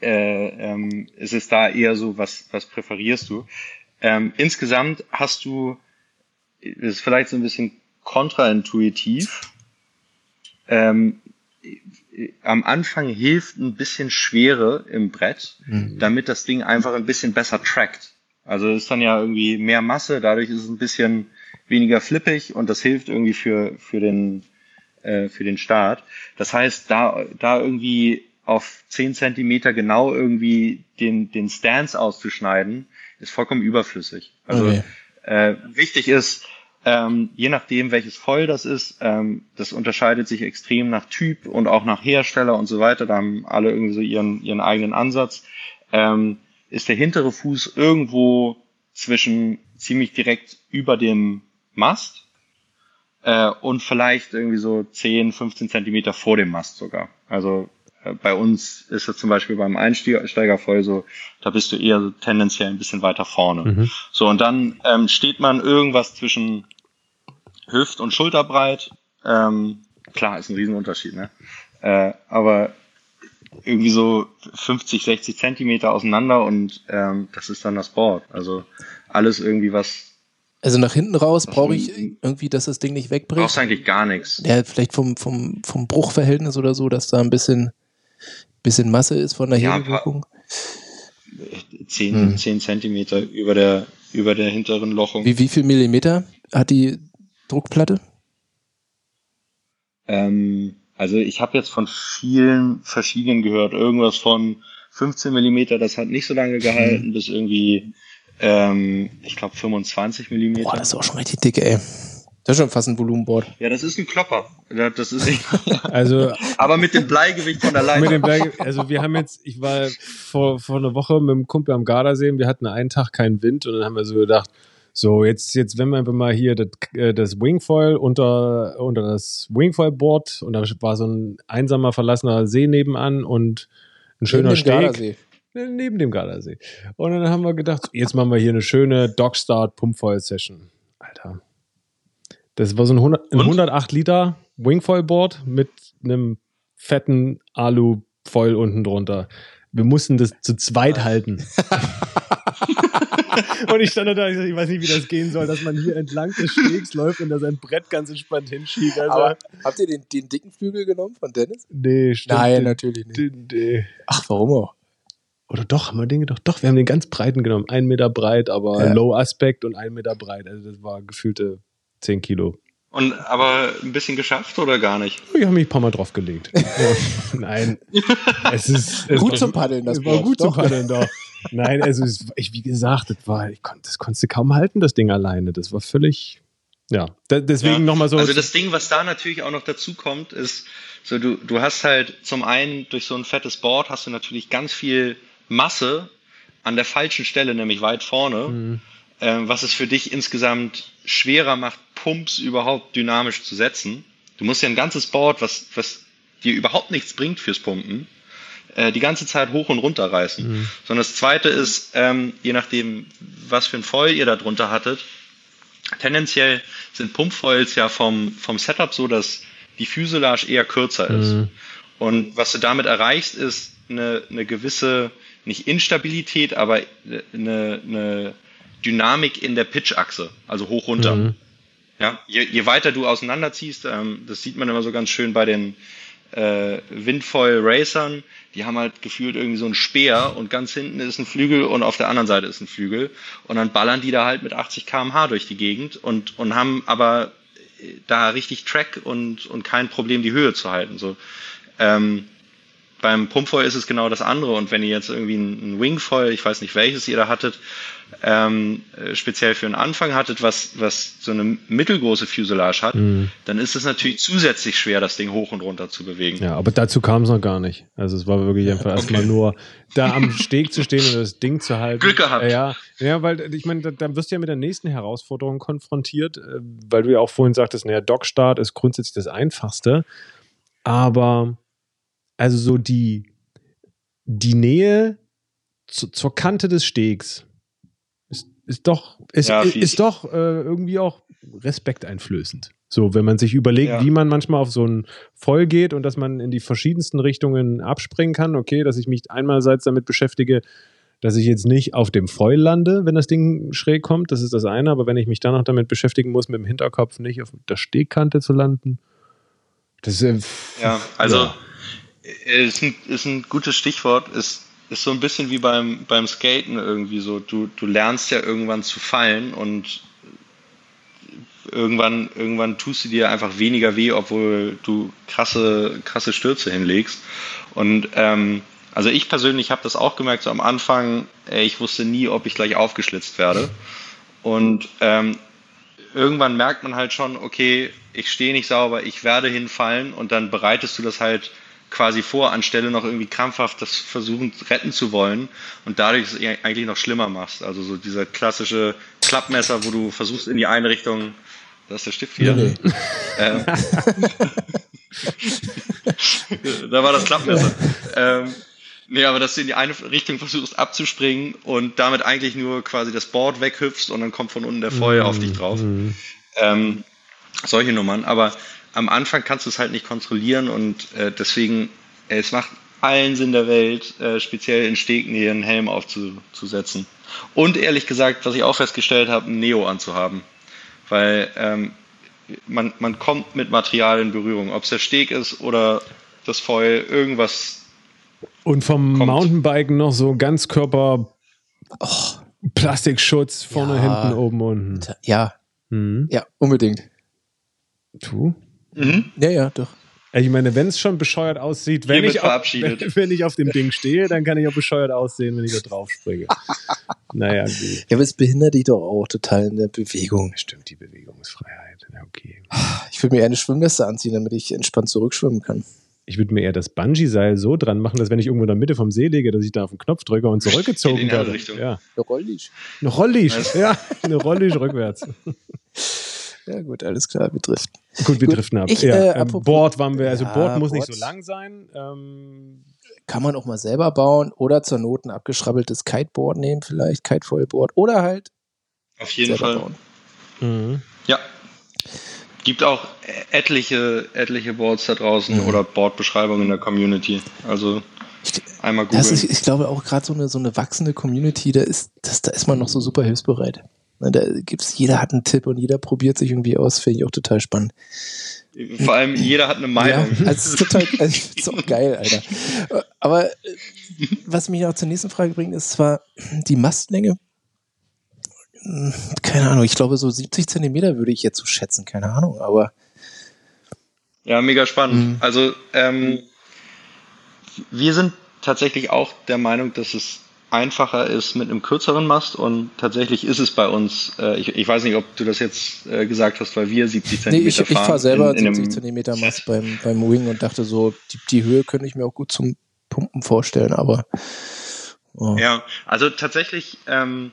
äh, ähm, ist es da eher so, was, was präferierst du? Ähm, insgesamt hast du, das ist vielleicht so ein bisschen kontraintuitiv, ähm, am Anfang hilft ein bisschen Schwere im Brett, damit das Ding einfach ein bisschen besser trackt. Also ist dann ja irgendwie mehr Masse, dadurch ist es ein bisschen weniger flippig und das hilft irgendwie für, für den, äh, für den Start. Das heißt, da, da irgendwie auf 10 Zentimeter genau irgendwie den, den Stance auszuschneiden, ist vollkommen überflüssig. Also Okay. äh, wichtig ist, ähm, je nachdem, welches Foil das ist, ähm, das unterscheidet sich extrem nach Typ und auch nach Hersteller und so weiter. Da haben alle irgendwie so ihren, ihren eigenen Ansatz. Ähm, ist der hintere Fuß irgendwo zwischen ziemlich direkt über dem Mast äh, und vielleicht irgendwie so 10, 15 Zentimeter vor dem Mast sogar. Also äh, bei uns ist das zum Beispiel beim Einsteigerfoil so, da bist du eher so tendenziell ein bisschen weiter vorne. Mhm. So, und dann ähm, steht man irgendwas zwischen Hüft- und Schulterbreit. Ähm, klar, ist ein Riesenunterschied, ne? Äh, aber irgendwie so 50, 60 Zentimeter auseinander und ähm, das ist dann das Board. Also alles irgendwie, was Also nach hinten raus brauche ich irgendwie, dass das Ding nicht wegbricht. Brauchst eigentlich gar nichts. Ja, vielleicht vom, vom, vom Bruchverhältnis oder so, dass da ein bisschen, bisschen Masse ist von der Ja, Hebelwirkung. 10, Hm. 10 Zentimeter über der, über der hinteren Lochung. Wie, wie viel Millimeter hat die Druckplatte? Ähm, also ich habe jetzt von vielen verschiedenen gehört, irgendwas von 15 Millimeter, das hat nicht so lange Hm. gehalten, bis irgendwie, ähm, ich glaube 25 Millimeter. Boah, das ist auch schon richtig dick, ey. Das ist schon fast ein Volumenboard. ja, das ist ein Klopper. Das ist Also aber mit dem Bleigewicht von der mit Leiter. dem Berg, also wir haben jetzt, ich war vor, vor einer Woche mit dem Kumpel am Gardasee und wir hatten einen Tag keinen Wind und dann haben wir so gedacht, so jetzt, jetzt wenn wir einfach mal hier das, äh, das Wingfoil unter, unter das Wingfoil-Board und da war so ein einsamer verlassener See nebenan und ein schöner Steg. Gardasee. Ne, Neben dem Gardasee. Und dann haben wir gedacht, jetzt machen wir hier eine schöne Dogstart Pumpfoil-Session. Alter. Das war so ein, 100, ein Und? 108 Liter Wingfoil-Board mit einem fetten Alu-Foil unten drunter. Wir mussten das zu zweit halten. und ich stand da, ich, weiß nicht, wie das gehen soll, dass man hier entlang des Stegs läuft und da sein Brett ganz entspannt hinschiebt. Also, habt ihr den, den dicken Flügel genommen von Dennis? nee, stimmt. Nein, den- natürlich nicht. den- Ach, warum auch? Oder doch, haben wir den gedacht? Doch, wir haben den ganz breiten genommen. Ein Meter breit, aber Ja. Low Aspect und ein Meter breit. Also das war gefühlte 10 Kilo. Und aber ein bisschen geschafft oder gar nicht? Ich habe mich ein paar Mal drauf gelegt. ja. Nein. Es ist es Gut war- zum Paddeln, das war gut Doch. zum Paddeln, doch. Nein, also es, ich, wie gesagt, das war, ich konnte, das konntest du kaum halten, das Ding alleine. Das war völlig, ja. Da, deswegen Ja. nochmal so. Also das Ding, was da natürlich auch noch dazu kommt, ist, so du, du hast halt zum einen durch so ein fettes Board hast du natürlich ganz viel Masse an der falschen Stelle, nämlich weit vorne, Mhm. ähm, was es für dich insgesamt schwerer macht, Pumps überhaupt dynamisch zu setzen. Du musst ja ein ganzes Board, was, was dir überhaupt nichts bringt fürs Pumpen, äh, die ganze Zeit hoch und runter reißen. Mhm. Sondern das zweite ist, ähm, je nachdem, was für ein Foil ihr da drunter hattet, tendenziell sind Pumpfoils ja vom, vom Setup so, dass die Fuselage eher kürzer ist. Mhm. Und was du damit erreichst, ist eine, eine gewisse, nicht Instabilität, aber eine, eine Dynamik in der Pitchachse, also hoch runter. Mhm. Ja, je, je weiter du auseinanderziehst, ähm, das sieht man immer so ganz schön bei den äh, Windfoil Racern, die haben halt gefühlt irgendwie so einen Speer und ganz hinten ist ein Flügel und auf der anderen Seite ist ein Flügel und dann ballern die da halt mit 80 km/h durch die Gegend und, und haben aber äh, da richtig Track und, und kein Problem, die Höhe zu halten. So. Ähm, beim Pumpfoil ist es genau das andere und wenn ihr jetzt irgendwie ein, ein Wingfoil, ich weiß nicht welches ihr da hattet, ähm, äh, speziell für den Anfang hattet, was, was so eine mittelgroße Fuselage hat, Mhm. dann ist es natürlich zusätzlich schwer, das Ding hoch und runter zu bewegen. Ja, aber dazu kam es noch gar nicht. Also es war wirklich einfach erstmal nur da am Steg zu stehen und das Ding zu halten. Glück gehabt. Ja, ja weil ich meine, da, da wirst du ja mit der nächsten Herausforderung konfrontiert, äh, weil du ja auch vorhin sagtest, naja, Dockstart ist grundsätzlich das Einfachste. Aber also so die, die Nähe zu, zur Kante des Stegs ist, ist doch, ist, Ja, ist, ist doch äh, irgendwie auch respekteinflößend. So, wenn man sich überlegt, Ja. wie man manchmal auf so ein Voll geht und dass man in die verschiedensten Richtungen abspringen kann. Okay, dass ich mich einmalseits damit beschäftige, dass ich jetzt nicht auf dem Foil lande, wenn das Ding schräg kommt, das ist das eine, aber wenn ich mich dann noch damit beschäftigen muss, mit dem Hinterkopf nicht auf der Stegkante zu landen, das ist, äh, Ja, also Ja. Äh, Ist, ein, ist ein gutes Stichwort. Ist, ist so ein bisschen wie beim, beim Skaten irgendwie so. Du, du lernst ja irgendwann zu fallen und irgendwann, irgendwann tust du dir einfach weniger weh, obwohl du krasse, krasse Stürze hinlegst. Und ähm, also ich persönlich habe das auch gemerkt, so am Anfang, ey, ich wusste nie, ob ich gleich aufgeschlitzt werde. Und ähm, irgendwann merkt man halt schon, okay, ich stehe nicht sauber, ich werde hinfallen und dann bereitest du das halt quasi vor, anstelle noch irgendwie krampfhaft das versuchen retten zu wollen und dadurch es eigentlich noch schlimmer machst. Also so dieser klassische Klappmesser, wo du versuchst in die eine Richtung, das ist der Stift hier. Nee, nee. Ähm, da war das Klappmesser. Ähm, nee, aber dass du in die eine Richtung versuchst abzuspringen und damit eigentlich nur quasi das Board weghüpfst und dann kommt von unten der Feuer auf dich drauf. Mhm. Ähm, solche Nummern. Aber am Anfang kannst du es halt nicht kontrollieren und äh, deswegen, äh, es macht allen Sinn der Welt, äh, speziell in Stegnähe einen Helm aufzusetzen. Und ehrlich gesagt, was ich auch festgestellt habe, ein Neo anzuhaben. weil ähm, man, man kommt mit Material in Berührung, ob es der Steg ist oder das Foil, irgendwas. Und vom kommt. Mountainbiken noch so Ganzkörper oh. Plastikschutz vorne, ja. hinten, oben, unten. Ja. Mhm. Ja, unbedingt. Du? Mhm. Ja, ja, doch. Ich meine, wenn es schon bescheuert aussieht, wenn ich, auf, wenn, wenn, ich auf dem Ding stehe, dann kann ich auch bescheuert aussehen, wenn ich da drauf springe. naja, gut. Ja, aber es behindert dich doch auch total in der Bewegung. Stimmt, die Bewegungsfreiheit. Ja, okay. Ich würde mir eher eine Schwimmweste anziehen, damit ich entspannt zurückschwimmen kann. Ich würde mir eher das Bungee-Seil so dran machen, dass wenn ich irgendwo in der Mitte vom See lege, dass ich da auf den Knopf drücke und zurückgezogen werde. Ja. Eine Rollisch. Eine Rollisch, ja. Eine Rollisch rückwärts. Ja, gut, alles klar, wir driften. Gut, wir gut, driften ab. Ich, ja, äh, ähm, Board waren wir, also ja, Board muss Board nicht so lang sein. Ähm, kann man auch mal selber bauen oder zur Not ein abgeschrabbeltes Kiteboard nehmen, vielleicht, Kitefoilboard oder halt. Auf jeden Fall. Mhm. Ja. Gibt auch etliche, etliche Boards da draußen mhm. oder Boardbeschreibungen in der Community. Also einmal googeln. Ist, ich glaube auch gerade so eine, so eine wachsende Community, da ist, das, da ist man noch so super hilfsbereit. Ne, da gibt's, jeder hat einen Tipp und jeder probiert sich irgendwie aus, finde ich auch total spannend. Vor allem jeder hat eine Meinung. Ja, also ist total, also ist so geil, Alter. Aber was mich auch zur nächsten Frage bringt, ist zwar die Mastlänge. Keine Ahnung, ich glaube so 70 Zentimeter würde ich jetzt so schätzen, keine Ahnung, aber. Ja, mega spannend. Mhm. Also ähm, wir sind tatsächlich auch der Meinung, dass es einfacher ist mit einem kürzeren Mast und tatsächlich ist es bei uns, äh, ich, ich weiß nicht, ob du das jetzt äh, gesagt hast, weil wir 70 cm nee, ich, fahren. Ich fahre selber in, in 70 cm Mast beim, beim Wing und dachte so, die, die Höhe könnte ich mir auch gut zum Pumpen vorstellen, aber oh. Ja, also tatsächlich ähm,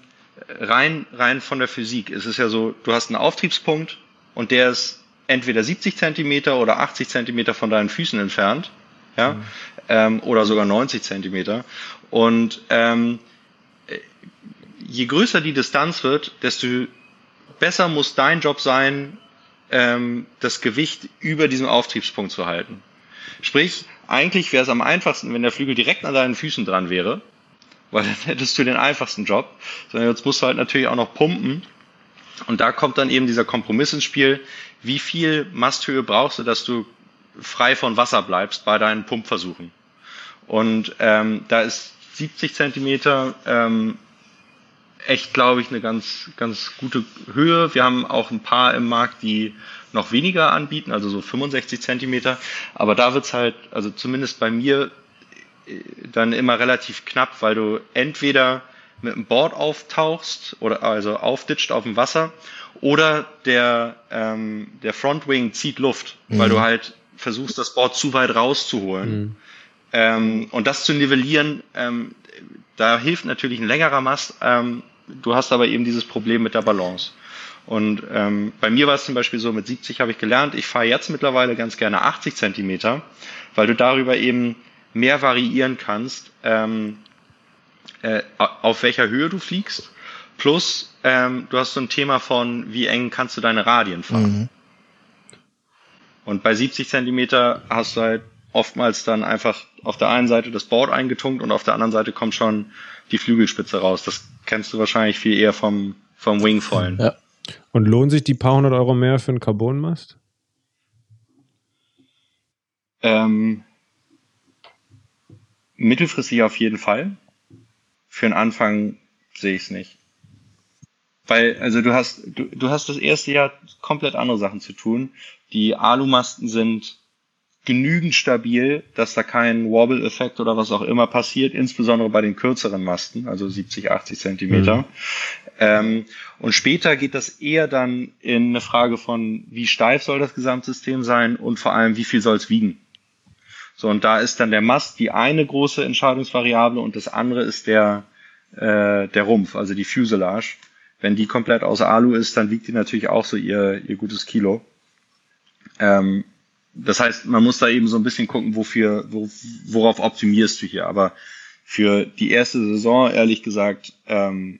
rein, rein von der Physik ist es ja so, du hast einen Auftriebspunkt und der ist entweder 70 cm oder 80 cm von deinen Füßen entfernt ja, mhm. ähm, oder sogar 90 Zentimeter. Und ähm, je größer die Distanz wird, desto besser muss dein Job sein, ähm, das Gewicht über diesem Auftriebspunkt zu halten. Sprich, eigentlich wäre es am einfachsten, wenn der Flügel direkt an deinen Füßen dran wäre, weil dann hättest du den einfachsten Job. Sondern jetzt musst du halt natürlich auch noch pumpen. Und da kommt dann eben dieser Kompromiss ins Spiel. Wie viel Masthöhe brauchst du, dass du frei von Wasser bleibst bei deinen Pumpversuchen. Und ähm, da ist 70 Zentimeter ähm, echt, glaube ich, eine ganz, ganz gute Höhe. Wir haben auch ein paar im Markt, die noch weniger anbieten, also so 65 Zentimeter. Aber da wird's halt, also zumindest bei mir, äh, dann immer relativ knapp, weil du entweder mit dem Board auftauchst oder also aufditscht auf dem Wasser oder der, ähm, der Frontwing zieht Luft, mhm. weil du halt versuchst, das Board zu weit rauszuholen. Mhm. Ähm, und das zu nivellieren, ähm, da hilft natürlich ein längerer Mast. Ähm, du hast aber eben dieses Problem mit der Balance. Und ähm, bei mir war es zum Beispiel so, mit 70 habe ich gelernt, ich fahre jetzt mittlerweile ganz gerne 80 Zentimeter, weil du darüber eben mehr variieren kannst, ähm, äh, auf welcher Höhe du fliegst. Plus, ähm, du hast so ein Thema von, wie eng kannst du deine Radien fahren. Mhm. Und bei 70 Zentimeter hast du halt oftmals dann einfach auf der einen Seite das Board eingetunkt und auf der anderen Seite kommt schon die Flügelspitze raus. Das kennst du wahrscheinlich viel eher vom, vom Wingfoilen. Ja. Und lohnen sich die paar hundert Euro mehr für einen Carbonmast? Ähm, mittelfristig auf jeden Fall. Für den Anfang sehe ich es nicht. Weil, also du hast, du, du hast das erste Jahr komplett andere Sachen zu tun. Die Alumasten sind genügend stabil, dass da kein Wobble-Effekt oder was auch immer passiert, insbesondere bei den kürzeren Masten, also 70, 80 Zentimeter. Mhm. Ähm, und später geht das eher dann in eine Frage von, wie steif soll das Gesamtsystem sein und vor allem, wie viel soll es wiegen. So, und da ist dann der Mast die eine große Entscheidungsvariable und das andere ist der, äh, der Rumpf, also die Fuselage. Wenn die komplett aus Alu ist, dann wiegt die natürlich auch so ihr, ihr gutes Kilo. Ähm, das heißt, man muss da eben so ein bisschen gucken, wofür, wo, worauf optimierst du hier. Aber für die erste Saison, ehrlich gesagt, ähm,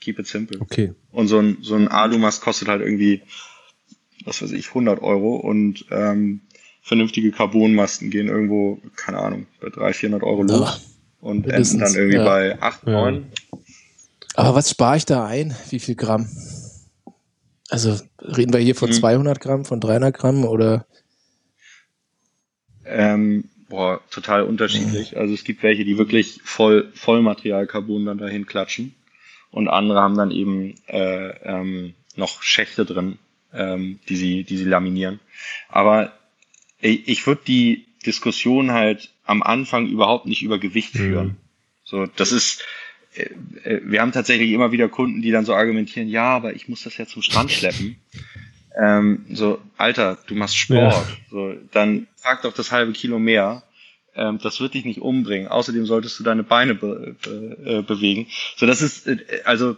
keep it simple. Okay. Und so ein, so ein Alu-Mast kostet halt irgendwie, was weiß ich, 100 Euro und ähm, vernünftige Carbonmasten gehen irgendwo, keine Ahnung, bei 300, 400 Euro los. Ja, und enden dann irgendwie ja. bei 8, 9. Aber was spare ich da ein? Wie viel Gramm? Also reden wir hier von Hm. 200 Gramm, von 300 Gramm oder? Ähm, boah, total unterschiedlich. Also es gibt welche, die wirklich voll Vollmaterial-Carbon dann dahin klatschen und andere haben dann eben äh, ähm, noch Schächte drin, ähm, die sie, die sie laminieren. Aber ich, ich würde die Diskussion halt am Anfang überhaupt nicht über Gewicht Mhm. führen. So, das ist, wir haben tatsächlich immer wieder Kunden, die dann so argumentieren, ja, aber ich muss das ja zum Strand schleppen. Ähm, so, Alter, du machst Sport. Ja. So, dann trag doch das halbe Kilo mehr. Ähm, das wird dich nicht umbringen. Außerdem solltest du deine Beine be be äh, bewegen. So, das ist, äh, also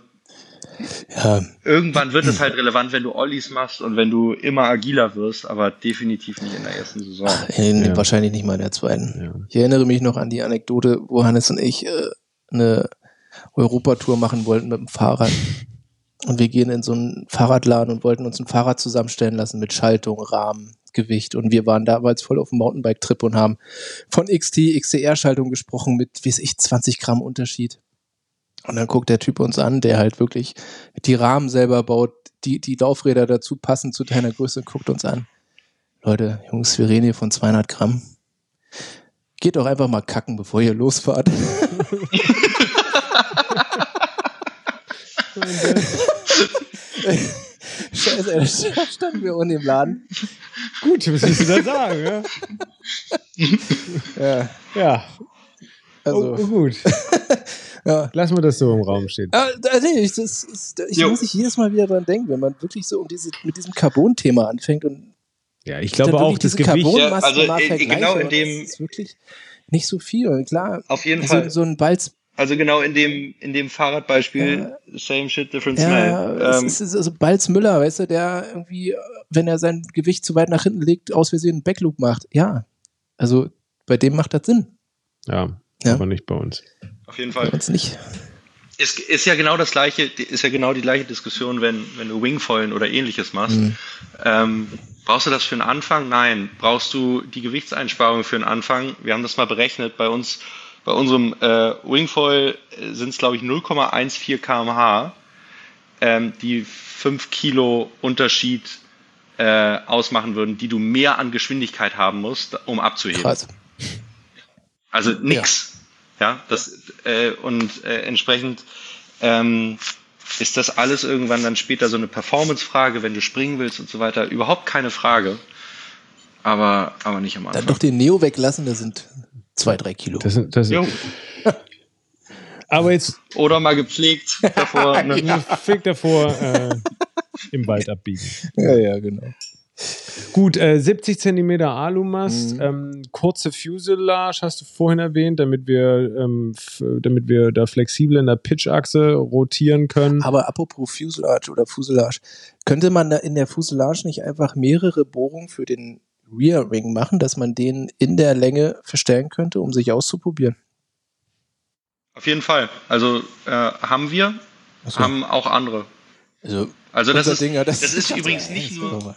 Ja, irgendwann wird es halt relevant, wenn du Ollies machst und wenn du immer agiler wirst, aber definitiv nicht in der ersten Saison. in, Ja. wahrscheinlich nicht mal in der zweiten. Ja. Ich erinnere mich noch an die Anekdote, wo Hannes und ich äh, eine Europatour machen wollten mit dem Fahrrad. Und wir gehen in so einen Fahrradladen und wollten uns ein Fahrrad zusammenstellen lassen mit Schaltung, Rahmen, Gewicht. Und wir waren damals voll auf dem Mountainbike-Trip und haben von XT, XCR-Schaltung gesprochen mit, wie weiß ich, 20 Gramm Unterschied. Und dann guckt der Typ uns an, der halt wirklich die Rahmen selber baut, die, die Laufräder dazu passen zu deiner Größe, guckt uns an. Leute, Jungs, wir reden hier von 200 Gramm. Geht doch einfach mal kacken, bevor ihr losfahrt. Scheiße, da standen wir unten im Laden. Gut, was willst du da sagen? Ja, Ja, ja. also, oh, gut. ja. Lassen wir das so im Raum stehen. Ah, da- nee, ich, das, ist, ich muss sich jedes Mal wieder dran denken, wenn man wirklich so um diese, mit diesem Carbon-Thema anfängt und Ja, ich glaube auch, das diese Gewicht. Ja, also, mal äh, genau in dem- das ist wirklich nicht so viel. Und klar, Auf jeden so, Fall. so ein Balz, Also genau in dem, in dem Fahrradbeispiel, same shit, different ja, smell. es Ähm, ist, es ist also Balz Müller, weißt du, der irgendwie, wenn er sein Gewicht zu weit nach hinten legt, aus Versehen einen Backloop macht. Ja, also bei dem macht das Sinn. Ja, Ja. aber nicht bei uns. auf jeden Bei Fall. uns nicht. Ist, ist ja genau das gleiche, ist ja genau die gleiche Diskussion, wenn, wenn du Wingfoilen oder ähnliches machst. Mhm. Ähm, brauchst du das für einen Anfang? Nein. Brauchst du die Gewichtseinsparung für einen Anfang? Wir haben das mal berechnet. Bei uns, bei unserem äh, Wingfoil sind es, glaube ich, 0,14 kmh, ähm, die 5 Kilo Unterschied äh, ausmachen würden, die du mehr an Geschwindigkeit haben musst, um abzuheben. Krass. Also nix. Ja, das äh, und äh, entsprechend ähm, ist das alles irgendwann dann später so eine Performance-Frage, wenn du springen willst und so weiter. Überhaupt keine Frage. Aber, aber nicht am Dann Anfang. doch den Neo weglassen, das sind zwei, drei Kilo. Das, sind- das, Jo. aber jetzt Oder mal gepflegt davor. Ne? fick davor äh, im Wald abbiegen. ja, ja, genau. Gut, äh, 70 Zentimeter Alumast, Mhm. ähm, kurze Fuselage hast du vorhin erwähnt, damit wir, ähm, damit wir da flexibel in der Pitchachse rotieren können. Aber apropos Fuselage oder Fuselage, könnte man da in der Fuselage nicht einfach mehrere Bohrungen für den Rear Ring machen, dass man den in der Länge verstellen könnte, um sich auszuprobieren? Auf jeden Fall. Also äh, haben wir, Achso. haben auch andere. Also, Also das ist, Ding, ja, das ist übrigens nicht nur,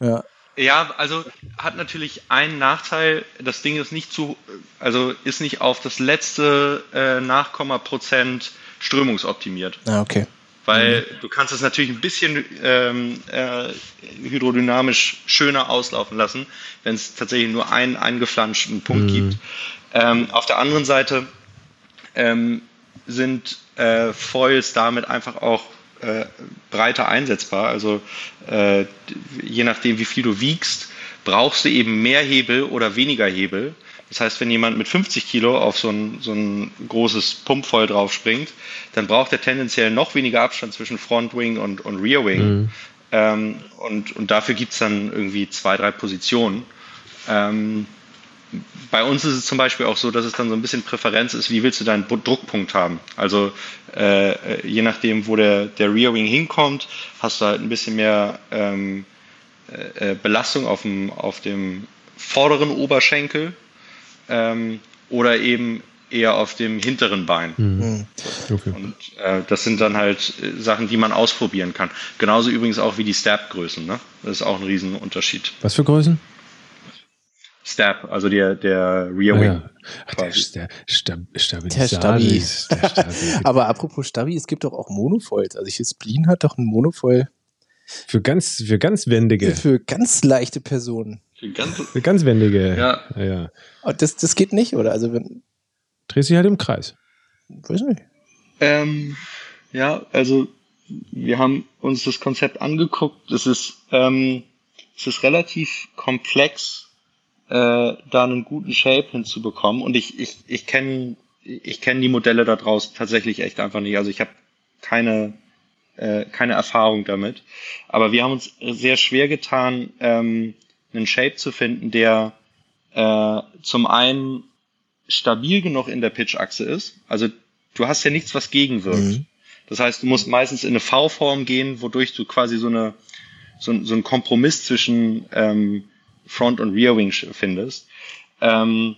Ja, Ja, also hat natürlich einen Nachteil. Das Ding ist nicht zu, also ist nicht auf das letzte äh, Nachkomma-Prozent strömungsoptimiert. ah, okay. Weil du kannst es natürlich ein bisschen ähm, äh, hydrodynamisch schöner auslaufen lassen, wenn es tatsächlich nur einen eingeflanschten Punkt gibt. Ähm, auf der anderen Seite ähm, sind äh, Foils damit einfach auch äh, breiter einsetzbar. Also äh, je nachdem, wie viel du wiegst, brauchst du eben mehr Hebel oder weniger Hebel. Das heißt, wenn jemand mit 50 Kilo auf so ein, so ein großes Pumpfoil drauf springt, dann braucht er tendenziell noch weniger Abstand zwischen Frontwing und, und Rearwing. Ähm, und, und dafür gibt's dann irgendwie zwei, drei Positionen. Ähm, bei uns ist es zum Beispiel auch so, dass es dann so ein bisschen Präferenz ist, wie willst du deinen Druckpunkt haben. Also äh, äh, je nachdem, wo der, der Rear Wing hinkommt, hast du halt ein bisschen mehr ähm, äh, äh, Belastung auf dem, auf dem vorderen Oberschenkel ähm, oder eben eher auf dem hinteren Bein. Hm. Okay. Und äh, das sind dann halt äh, Sachen, die man ausprobieren kann. Genauso übrigens auch wie die Stab-Größen. Ne? Das ist auch ein Riesenunterschied. Was für Größen? Stab, also der, der Rear Wing. Ja. Ach, der. Stab, Stab, Der Stabi. Der Stabi. Aber apropos Stabi, es gibt doch auch Monofoils. Also ich Spleen hat doch ein Monofoil für ganz, für ganz wendige. für ganz leichte Personen. Für ganz, Für ganz wendige. Ja. ja. ja. Oh, das, das geht nicht, oder? Also wenn, Drehst dich halt im Kreis. weiß nicht. Ähm, ja, also wir haben uns das Konzept angeguckt. Es ist, ähm, es ist relativ komplex, äh, da einen guten Shape hinzubekommen. Und ich, ich, ich kenne ich kenn die Modelle da draußen tatsächlich echt einfach nicht. Also ich habe keine, äh, keine Erfahrung damit. Aber wir haben uns sehr schwer getan, ähm, einen Shape zu finden, der äh, zum einen stabil genug in der Pitch-Achse ist. Also du hast ja nichts, was gegenwirkt. Mhm. Das heißt, du musst meistens in eine V-Form gehen, wodurch du quasi so eine so, ein- so einen Kompromiss zwischen ähm, Front und Rear Wing findest. Ähm,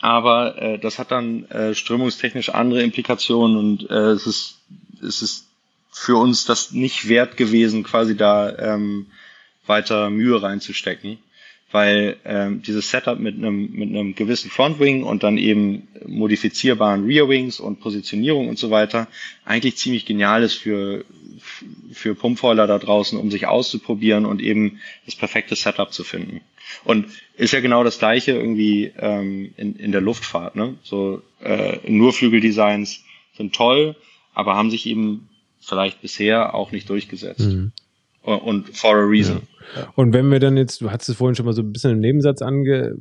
aber äh, das hat dann äh, strömungstechnisch andere Implikationen und äh, es ist es ist für uns das nicht wert gewesen, quasi da ähm, weiter Mühe reinzustecken, weil ähm, dieses Setup mit einem mit einem gewissen Frontwing und dann eben modifizierbaren Rearwings und Positionierung und so weiter eigentlich ziemlich genial ist für für Pumpfoiler da draußen, um sich auszuprobieren und eben das perfekte Setup zu finden. Und ist ja genau das gleiche irgendwie ähm, in, in der Luftfahrt. Ne? So äh, nur Flügeldesigns sind toll, aber haben sich eben vielleicht bisher auch nicht durchgesetzt. Mhm. Und- for a reason. Und wenn wir dann jetzt, du hattest es vorhin schon mal so ein bisschen im Nebensatz ange,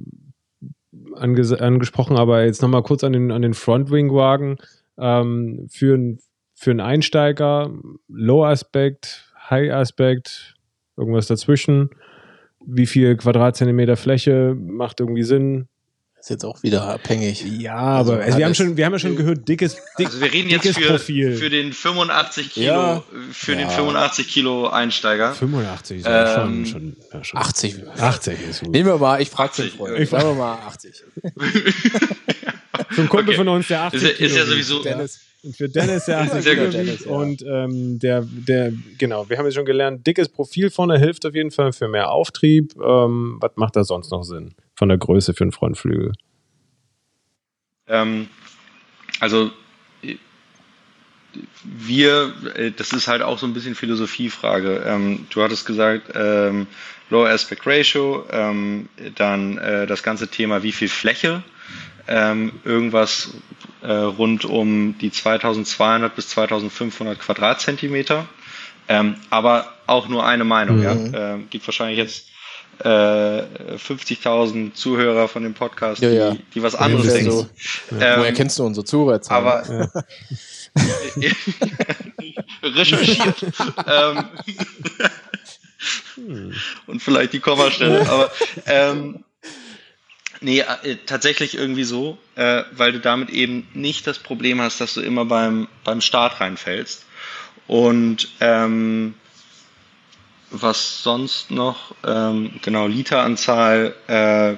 ange, angesprochen, aber jetzt nochmal kurz an den, an den Frontwing-Wagen. Ähm, für, ein, für einen Einsteiger, Low-Aspekt, High-Aspekt, irgendwas dazwischen. Wie viel Quadratzentimeter Fläche macht irgendwie Sinn? Ist jetzt auch wieder abhängig. Ja, aber Also also wir, haben schon, wir haben ja schon gehört, dickes, dick, Also wir reden jetzt dickes für, Profil. für den 85 Kilo, Ja. für Ja. den 85 Kilo Einsteiger. 85 ist ja Ähm, schon, schon, ja, schon. 80. 80 ist gut. Nehmen wir mal, ich frage den 80. Freund. Ich- wir mal 80. Für einen Kumpel Okay. von uns, der 80 Ist, ja- ist ja Kilo sowieso, Dennis. Und für Dennis, der 80 Sehr Kilo gut. Dennis, ja. Und ähm, der, der, genau, wir haben jetzt schon gelernt, dickes Profil vorne hilft auf jeden Fall für mehr Auftrieb. Ähm, was macht da sonst noch Sinn? Von der Größe für einen Frontflügel. Ähm, also wir, äh, das ist halt auch so ein bisschen Philosophiefrage. Ähm, du hattest gesagt, ähm, Low Aspect Ratio, ähm, dann äh, das ganze Thema, wie viel Fläche, ähm, irgendwas äh, rund um die 2200 bis 2500 Quadratzentimeter. Ähm, aber auch nur eine Meinung. Mhm. Ja? Ähm, gibt wahrscheinlich jetzt äh, 50.000 Zuhörer von dem Podcast, Ja, ja. Die, die was anderes denken. so. Ähm, Woher kennst du unsere Zuhörerzahlen? aber recherchiert. ähm, und vielleicht die Kommastelle. Aber ähm, nee, äh, tatsächlich irgendwie so, äh, weil du damit eben nicht das Problem hast, dass du immer beim, beim Start reinfällst. Und ähm, was sonst noch? Ähm, genau, Literanzahl, äh,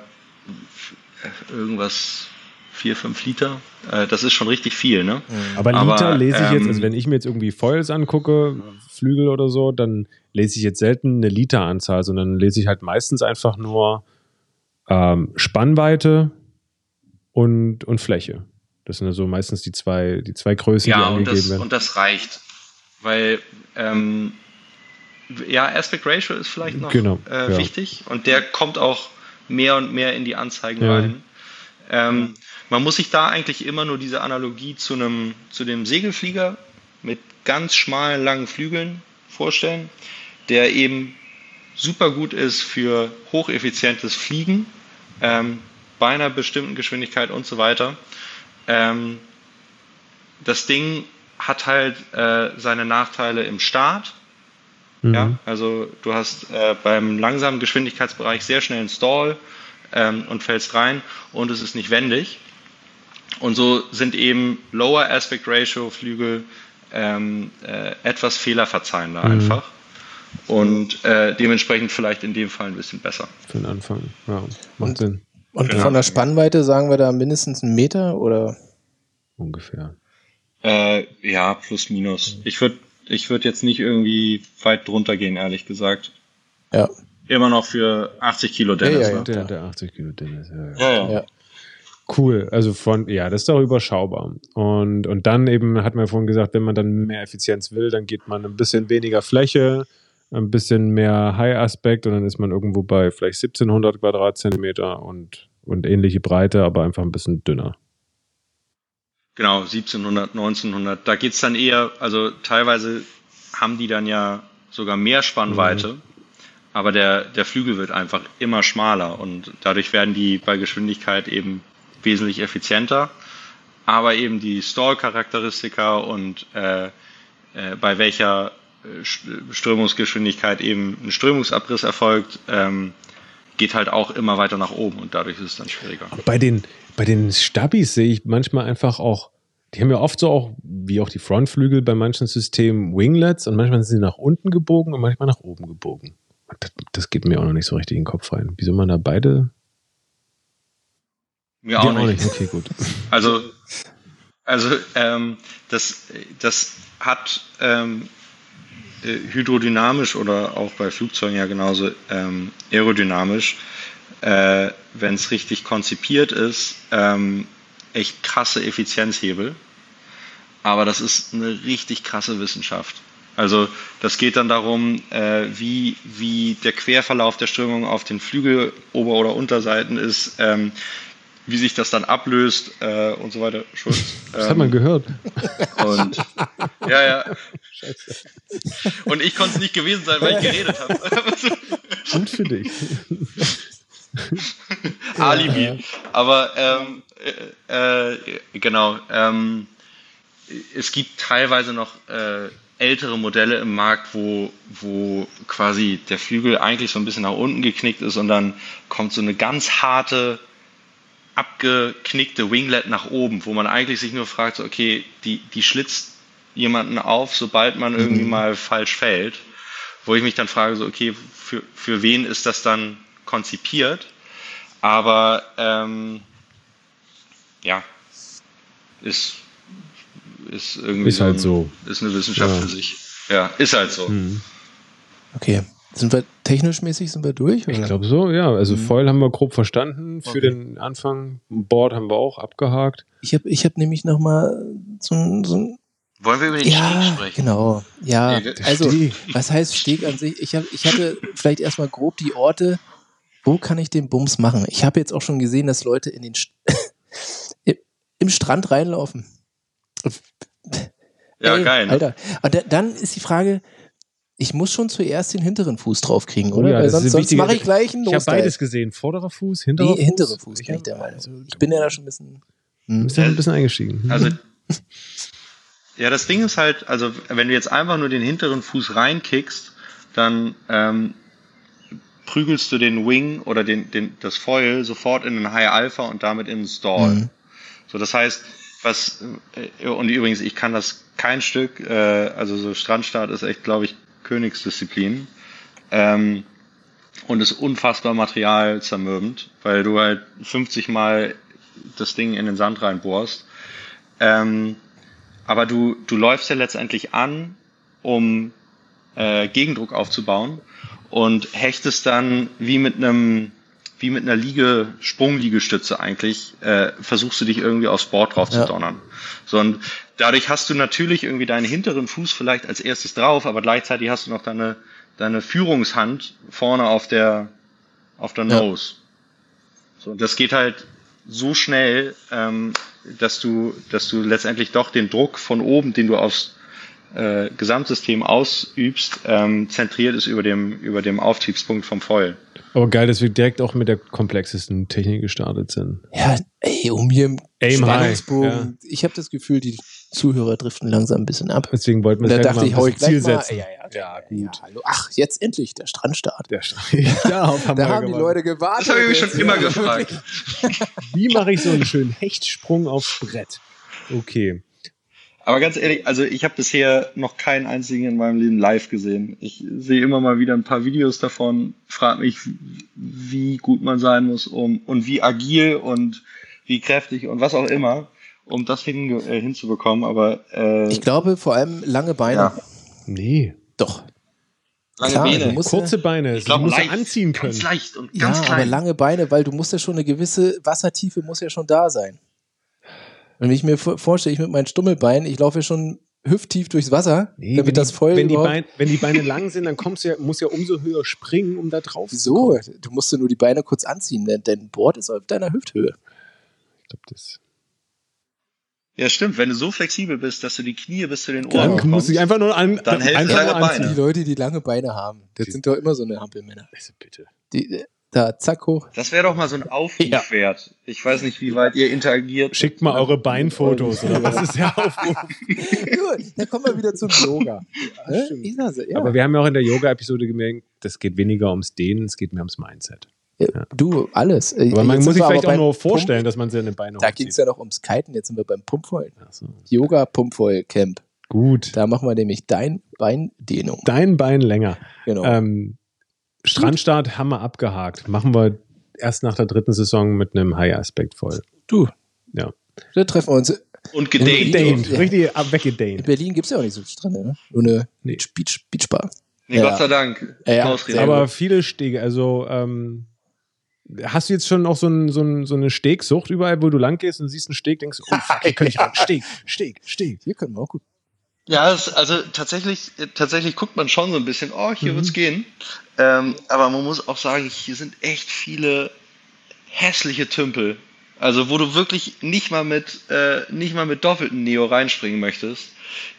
irgendwas 4, 5 Liter. Äh, das ist schon richtig viel, ne? Aber Aber, Liter lese ich jetzt, ähm, also wenn ich mir jetzt irgendwie Foils angucke, Flügel oder so, dann lese ich jetzt selten eine Literanzahl, sondern lese ich halt meistens einfach nur ähm, Spannweite und, und Fläche. Das sind also meistens die zwei, die zwei Größen, die Ja, und angegeben das, werden. und das reicht. Weil, ähm, ja, Aspect Ratio ist vielleicht noch Genau, äh, ja. wichtig und der kommt auch mehr und mehr in die Anzeigen Ja. rein. Ähm, man muss sich da eigentlich immer nur diese Analogie zu einem zu dem Segelflieger mit ganz schmalen langen Flügeln vorstellen, der eben super gut ist für hocheffizientes Fliegen ähm, bei einer bestimmten Geschwindigkeit und so weiter. Ähm, das Ding hat halt äh, seine Nachteile im Start. Mhm. Ja, also du hast äh, beim langsamen Geschwindigkeitsbereich sehr schnell einen Stall ähm, und fällst rein und es ist nicht wendig. Und so sind eben Lower Aspect Ratio Flügel ähm, äh, etwas fehlerverzeihender Mhm. einfach und äh, dementsprechend vielleicht in dem Fall ein bisschen besser. Für den Anfang. Ja, macht Und- Sinn. Und Genau. von der Spannweite sagen wir da mindestens einen Meter oder? Ungefähr. Äh, ja, plus minus. Ich würde ich würd jetzt nicht irgendwie weit drunter gehen, ehrlich gesagt. Ja. immer noch für 80 Kilo Dennis. Ja, ja, ja. ne? Der, der 80 Kilo Dennis. Ja, ja. ja, ja. Ja. Cool, also von, ja, das ist doch überschaubar. Und, und dann eben, hat man ja vorhin gesagt, wenn man dann mehr Effizienz will, dann geht man ein bisschen weniger Fläche, ein bisschen mehr High-Aspekt und dann ist man irgendwo bei vielleicht 1700 Quadratzentimeter und, und ähnliche Breite, aber einfach ein bisschen dünner. Genau, 1700, 1900. Da geht's dann eher, also teilweise haben die dann ja sogar mehr Spannweite, aber der, der Flügel wird einfach immer schmaler und dadurch werden die bei Geschwindigkeit eben wesentlich effizienter. Aber eben die Stall-Charakteristika und äh, äh, bei welcher äh, St- Strömungsgeschwindigkeit eben ein Strömungsabriss erfolgt, ähm, geht halt auch immer weiter nach oben und dadurch ist es dann schwieriger. Bei den, bei den Stabis sehe ich manchmal einfach auch, die haben ja oft so auch, wie auch die Frontflügel bei manchen Systemen, Winglets und manchmal sind sie nach unten gebogen und manchmal nach oben gebogen. Das, das geht mir auch noch nicht so richtig in den Kopf rein. Wieso man da beide? Mir auch Die nicht. Okay, gut. Also, also ähm, das, das hat ähm, äh, hydrodynamisch oder auch bei Flugzeugen ja genauso ähm, aerodynamisch, äh, wenn es richtig konzipiert ist, ähm, echt krasse Effizienzhebel. Aber das ist eine richtig krasse Wissenschaft. Also das geht dann darum, äh, wie, wie der Querverlauf der Strömung auf den Flügel Ober- oder Unterseiten ist, ähm, wie sich das dann ablöst äh, und so weiter. Schulz. Das hat man Ähm, gehört. und ja, ja. Und ich konnte es nicht gewesen sein, weil ich geredet habe. Gut für dich. Alibi. Aber ähm, äh, äh, genau. Ähm, es gibt teilweise noch äh, ältere Modelle im Markt, wo, wo quasi der Flügel eigentlich so ein bisschen nach unten geknickt ist und dann kommt so eine ganz harte, abgeknickte Winglet nach oben, wo man eigentlich sich nur fragt, so, okay, die, die schlitzt jemanden auf, sobald man irgendwie mal falsch fällt. Wo ich mich dann frage, so, okay, für, für wen ist das dann konzipiert? Aber ähm, ja, ist, ist irgendwie Ist halt ein- so. Ist eine Wissenschaft Ja. für sich. Ja, ist halt so. Hm. Okay. Sind wir technisch mäßig sind wir durch? Ich oder? glaube so, ja. Also Mhm. Foil haben wir grob verstanden. Für Okay. den Anfang. Board haben wir auch abgehakt. Ich habe ich hab nämlich noch mal so ein, so Wollen wir über den Steg ja, sprechen? genau. Ja, also Steg. was heißt Steg an sich? Ich, hab, ich hatte vielleicht erstmal grob die Orte, wo kann ich den Bums machen? Ich habe jetzt auch schon gesehen, dass Leute in den St im- Strand reinlaufen. Ja, Ey, geil. Ne? Alter. Und da, dann ist die Frage, ich muss schon zuerst den hinteren Fuß draufkriegen, Oh oder? ja, Weil sonst, sonst mache ich gleich einen Ich habe beides gesehen. Vorderer Fuß, hinterer Nee, hintere Fuß, Ich bin ich der Meinung. also, Ich bin ja da schon ein bisschen. Hm. bist ja ein bisschen eingestiegen. Also, ja, das Ding ist halt, also wenn du jetzt einfach nur den hinteren Fuß reinkickst, dann ähm, prügelst du den Wing oder den, den, das Foil sofort in den High Alpha und damit in den Stall. Mhm. So, das heißt, was, äh, und übrigens, ich kann das kein Stück, äh, also so Strandstart ist echt, glaube ich, Königsdisziplin. Ähm, und ist unfassbar materialzermürbend, weil du halt 50 Mal das Ding in den Sand reinbohrst. Ähm, aber du, du läufst ja letztendlich an, um äh, Gegendruck aufzubauen und hechtest dann wie mit einem wie mit einer Liege, Sprungliegestütze eigentlich, äh, versuchst du dich irgendwie aufs Board drauf Ja. zu donnern. So, und dadurch hast du natürlich irgendwie deinen hinteren Fuß vielleicht als erstes drauf, aber gleichzeitig hast du noch deine, deine Führungshand vorne auf der, auf der Ja. Nose. So, und das geht halt so schnell, ähm, dass du, dass du letztendlich doch den Druck von oben, den du aufs äh, Gesamtsystem ausübst, ähm, zentriert ist über dem, über dem Auftriebspunkt vom Foil. Aber geil, dass wir direkt auch mit der komplexesten Technik gestartet sind. Ja, ey, um hier im Aim Spannungsbogen. Ich habe das Gefühl, die Zuhörer driften langsam ein bisschen ab. Deswegen wollten wir Da halt dachte mal ich, ein hau ich Ziel mal. setzen. Ja, ja, Ja, Ja, gut. hallo. Ach, jetzt endlich der Strandstart. Der Darauf haben Da haben die. Leute gewartet. Das habe ich mich schon immer ja, gefragt. Wie mache ich so einen schönen Hechtsprung aufs Brett? Okay. Aber ganz ehrlich, also ich habe bisher noch keinen einzigen in meinem Leben live gesehen. Ich sehe immer mal wieder ein paar Videos davon, frage mich, wie gut man sein muss, um und wie agil und wie kräftig und was auch immer, um das hin, äh, hinzubekommen. Aber äh, Ich glaube vor allem lange Beine. Ja. Nee. Doch. Lange Klar, Beine. du musst Kurze Beine, Ich glaube, die musst du leicht, anziehen können. Ganz leicht und Ja, ganz aber klein. lange Beine, weil du musst ja schon eine gewisse Wassertiefe muss ja schon da sein. Und wenn ich mir vor- vorstelle, ich mit meinen Stummelbeinen, ich laufe ja schon hüfttief durchs Wasser, Nee, damit wenn das die, voll wenn die, Beine, wenn die Beine lang sind, dann kommst du ja, musst ja umso höher springen, um da drauf zu Wieso? kommen. Du musst ja nur die Beine kurz anziehen, denn dein Board ist auf deiner Hüfthöhe. Ich glaub, das Ja, stimmt. Wenn du so flexibel bist, dass du die Knie bis zu den Ohren dann bekommst, musst du dich einfach nur an, Dann helfen einfach deine nur Beine. Die Leute, die lange Beine haben, das Die- sind doch immer so eine Hampelmänner. Also bitte. Die, da, zack, hoch. Das wäre doch mal so ein Aufrufwert. Ich weiß nicht, wie weit ihr interagiert. Schickt mal eure Beinfotos oder was ist der Aufruf? Gut, dann kommen wir wieder zum Yoga. Sag's, ja. Aber wir haben ja auch in der Yoga-Episode gemerkt, das geht weniger ums Dehnen, es geht mehr ums Mindset. Ja, Du, alles. Aber man jetzt muss sich vielleicht auch nur vorstellen, Pump- dass man seine Beine Da ging es ja noch ums Kiten, jetzt sind wir beim. Ach so. Yoga-Pumpvoll-Camp. Gut. Da machen wir nämlich dein Beindehnung. Dein Bein länger. Genau. Ähm, Strandstart haben wir abgehakt. Machen wir erst nach der dritten Saison mit einem High-Aspekt voll. du. Ja. Da treffen wir uns. Und gedehnt. Gedehnt, Ja. richtig ab- In weggedehnt. Berlin gibt es ja auch nicht so viele Strände, ne? Nur eine Nee. Beach, Beachbar. Nee, Ja. Gott sei Dank. Ja, Aber viele Stege, also ähm, hast du jetzt schon auch so, ein, so, ein, so eine Stegsucht überall, wo du lang gehst und siehst einen Steg, denkst du, oh fuck, hier könnte ich ran. Steg, Steg, Steg. Hier können wir auch gut. Ja, es, also tatsächlich, tatsächlich guckt man schon so ein bisschen, oh, hier Mhm. wird's gehen. Ähm, aber man muss auch sagen, hier sind echt viele hässliche Tümpel. Also wo du wirklich nicht mal mit äh, nicht mal mit doppelten Neo reinspringen möchtest.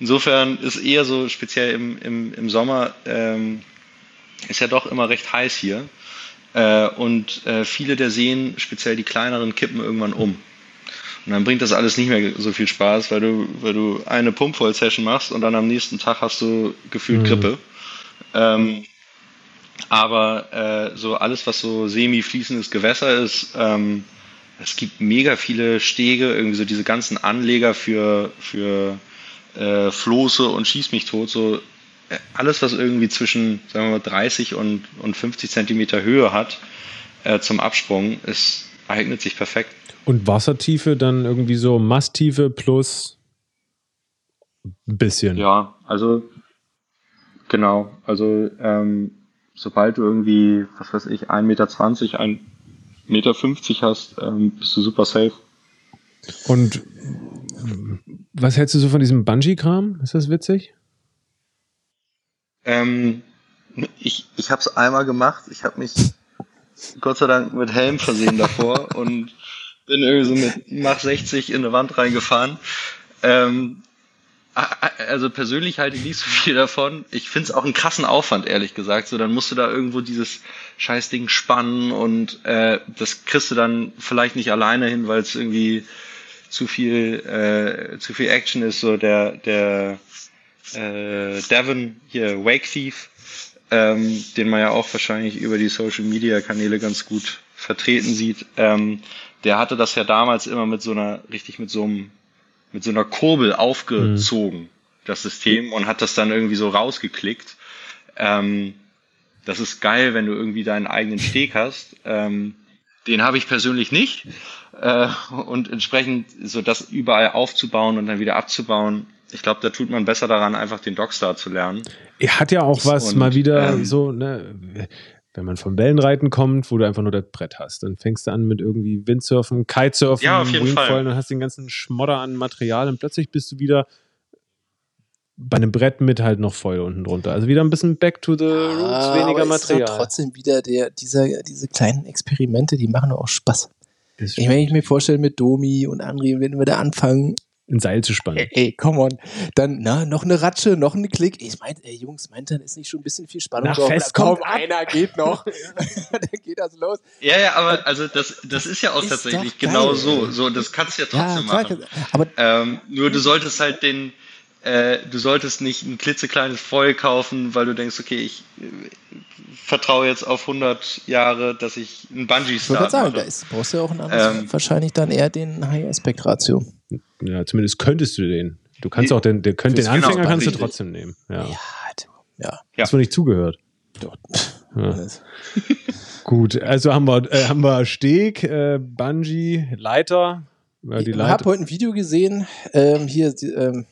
Insofern ist eher so speziell im, im, im Sommer ähm, ist ja doch immer recht heiß hier. Äh, und äh, viele der Seen, speziell die kleineren, kippen irgendwann um. Und dann bringt das alles nicht mehr so viel Spaß, weil du, weil du eine Pumpvoll-Session machst und dann am nächsten Tag hast du gefühlt Mhm. Grippe. Ähm, aber äh, so alles, was so semi-fließendes Gewässer ist, ähm, es gibt mega viele Stege, irgendwie so diese ganzen Anleger für, für äh, Floße und Schieß mich tot, so äh, alles, was irgendwie zwischen, sagen wir mal, 30 und, und 50 Zentimeter Höhe hat äh, zum Absprung, ist, eignet sich perfekt. Und Wassertiefe dann irgendwie so Masttiefe plus ein bisschen. Ja, also genau, also ähm, sobald du irgendwie, was weiß ich, 1,20 Meter, 1,50 Meter hast, ähm, bist du super safe. Und was hältst du so von diesem Bungee-Kram? Ist das witzig? Ähm, ich ich habe es einmal gemacht, ich habe mich Gott sei Dank mit Helm versehen davor und bin irgendwie so mit Mach 60 in eine Wand reingefahren. Ähm, also persönlich halte ich nicht so viel davon. Ich finde es auch einen krassen Aufwand, ehrlich gesagt. So, dann musst du da irgendwo dieses Scheißding spannen und äh, das kriegst du dann vielleicht nicht alleine hin, weil es irgendwie zu viel, äh, zu viel Action ist. So der, der äh, Devon hier, Wake Thief, ähm, den man ja auch wahrscheinlich über die Social Media Kanäle ganz gut vertreten sieht, ähm, der hatte das ja damals immer mit so einer, richtig mit so einem, mit so einer Kurbel aufgezogen, das System, und hat das dann irgendwie so rausgeklickt. Ähm, das ist geil, wenn du irgendwie deinen eigenen Steg hast. Ähm, den habe ich persönlich nicht. Äh, und entsprechend so das überall aufzubauen und dann wieder abzubauen. Ich glaube, da tut man besser daran, einfach den Dockstar zu lernen. Er hat ja auch was Und, mal wieder ähm, so, ne, wenn man vom Wellenreiten kommt, wo du einfach nur das Brett hast, dann fängst du an mit irgendwie Windsurfen, Kitesurfen, Ja, auf jeden Wingfoilen Fall. und hast den ganzen Schmodder an Material und plötzlich bist du wieder bei einem Brett mit halt noch Foil unten drunter. Also wieder ein bisschen back to the roots, Ah, weniger aber ist doch Material. trotzdem wieder der, dieser, diese kleinen Experimente, die machen doch auch Spaß. Ist Ich, wenn ich mir vorstelle, mit Domi und André, wenn wir da anfangen, ein Seil zu spannen. ey, ey, come on, dann, na, noch eine Ratsche, noch ein Klick. Ich meine, ey, Jungs, meint dann ist nicht schon ein bisschen viel Spannung Nach drauf? Fest Komm, kommt einer geht noch. dann geht das los. Ja, ja, aber also das, das ist ja auch Ist tatsächlich genau geil, so. So, das kannst du ja Ja, trotzdem klar, machen. aber Ähm, nur du solltest halt den, äh, du solltest nicht ein klitzekleines Foil kaufen, weil du denkst, okay, ich äh, vertraue jetzt auf 100 Jahre, dass ich einen Bungee ich würde sagen, da ist, brauchst du ja auch ein anderes, Ähm, wahrscheinlich dann eher den High-Aspect-Ratio. Ja, zumindest könntest du den. Du kannst auch den, der könnt, den Genau, Anfänger kannst du trotzdem nehmen. Ja. Ja, ja. Ja. Hast du nicht zugehört. Ja. Gut, also haben wir, äh, haben wir Steg, äh, Bungee, Leiter. Die ich habe heute ein Video gesehen, ähm, hier, die, ähm,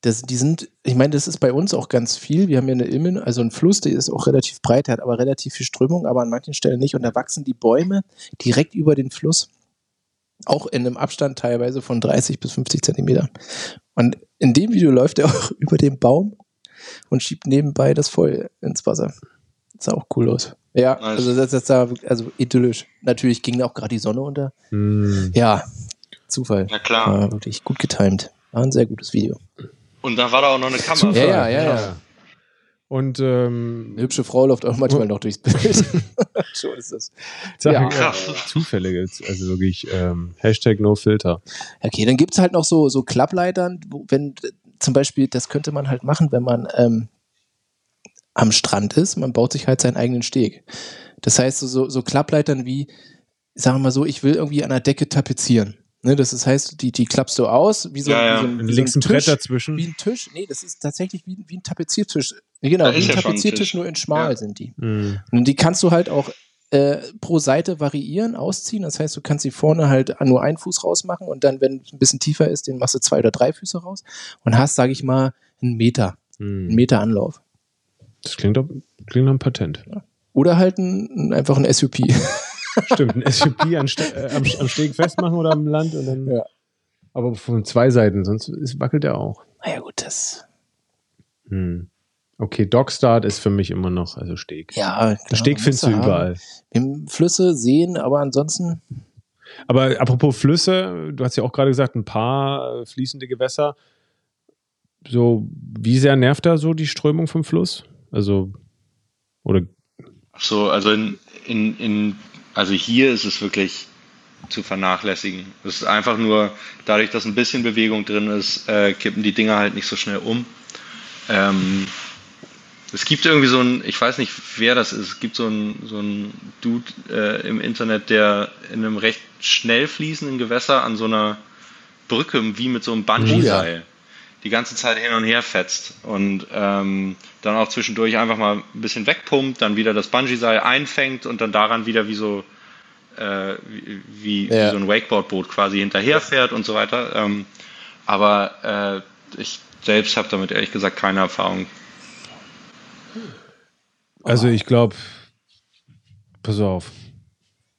das, die sind, ich meine, das ist bei uns auch ganz viel. Wir haben ja eine Ilmen, also ein Fluss, der ist auch relativ breit, der hat aber relativ viel Strömung, aber an manchen Stellen nicht. Und da wachsen die Bäume direkt über den Fluss. Auch in einem Abstand teilweise von 30 bis 50 Zentimeter. Und in dem Video läuft er auch über den Baum und schiebt nebenbei das voll ins Wasser. Das sah auch cool aus. Ja, nice. also das, das sah also idyllisch. Natürlich ging da auch gerade die Sonne unter. Mm. Ja, Zufall. Na klar. War wirklich gut getimt. War ein sehr gutes Video. Und da war da auch noch eine Kamera. Ja, ja, ja, ja. Und ähm, eine hübsche Frau läuft auch manchmal noch durchs Bild. so ist das. Ja, krass. Zufällige, also wirklich ähm, Hashtag NoFilter. Okay, dann gibt es halt noch so, so Klappleitern, wo, wenn zum Beispiel, das könnte man halt machen, wenn man ähm, am Strand ist, man baut sich halt seinen eigenen Steg. Das heißt, so, so Klappleitern wie, sagen wir mal so, ich will irgendwie an der Decke tapezieren. Ne, das ist, heißt, die, die klappst du aus, wie so, ja, ja. wie so ein, wie links so ein, ein Brett dazwischen. Wie ein Tisch. Nee, das ist tatsächlich wie, wie ein Tapeziertisch. Genau, wie ein ja Tapeziertisch, nur in schmal sind die. Mhm. Und die kannst du halt auch äh, pro Seite variieren, ausziehen. Das heißt, du kannst sie vorne halt nur einen Fuß rausmachen und dann, wenn es ein bisschen tiefer ist, den machst du zwei oder drei Füße raus und hast, sage ich mal, einen Meter. Mhm. Einen Meter Anlauf. Das klingt doch, klingt nach einem Patent. Oder halt ein, einfach ein SUP. Stimmt, ein SUP an, äh, am, am Steg festmachen oder am Land und dann. Ja. Aber von zwei Seiten, sonst ist, wackelt er auch. Naja, gut, das. Hm. Okay, Dockstart ist für mich immer noch, also Steg. Ja, klar, Steg findest du überall. Im Flüsse, Seen, aber ansonsten. Aber apropos Flüsse, du hast ja auch gerade gesagt, ein paar äh, fließende Gewässer. So, wie sehr nervt da so die Strömung vom Fluss? Also, oder? Ach so, also in, in, in also hier ist es wirklich zu vernachlässigen. Es ist einfach nur, dadurch, dass ein bisschen Bewegung drin ist, äh, kippen die Dinger halt nicht so schnell um. Ähm, es gibt irgendwie so ein, ich weiß nicht, wer das ist, es gibt so ein, so ein Dude äh, im Internet, der in einem recht schnell fließenden Gewässer an so einer Brücke, wie mit so einem Bungee-Seil. Die ganze Zeit hin und her fetzt und ähm, dann auch zwischendurch einfach mal ein bisschen wegpumpt, dann wieder das Bungee-Seil einfängt und dann daran wieder wie so, äh, wie, ja. wie, so ein Wakeboard-Boot quasi hinterherfährt und so weiter. Ähm, aber äh, ich selbst habe damit ehrlich gesagt keine Erfahrung. Also ich glaube, pass auf,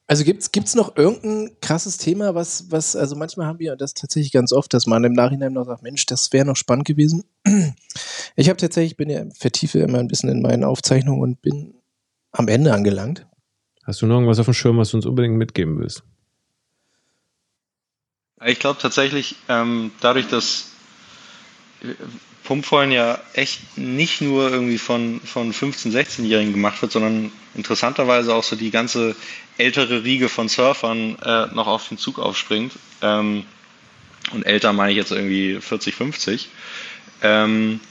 also gibt es noch irgendein krasses Thema, was, was, also manchmal haben wir das tatsächlich ganz oft, dass man im Nachhinein noch sagt, Mensch, das wäre noch spannend gewesen. Ich habe tatsächlich, bin ja, vertiefe immer ein bisschen in meinen Aufzeichnungen und bin am Ende angelangt. Hast du noch irgendwas auf dem Schirm, was du uns unbedingt mitgeben willst? Ich glaube tatsächlich, ähm, dadurch, dass Pumpvollen ja echt nicht nur irgendwie von, von 15-, 16-Jährigen gemacht wird, sondern interessanterweise auch so die ganze ältere Riege von Surfern äh, noch auf den Zug aufspringt. Ähm, und älter meine ich jetzt irgendwie 40, 50. Ähm,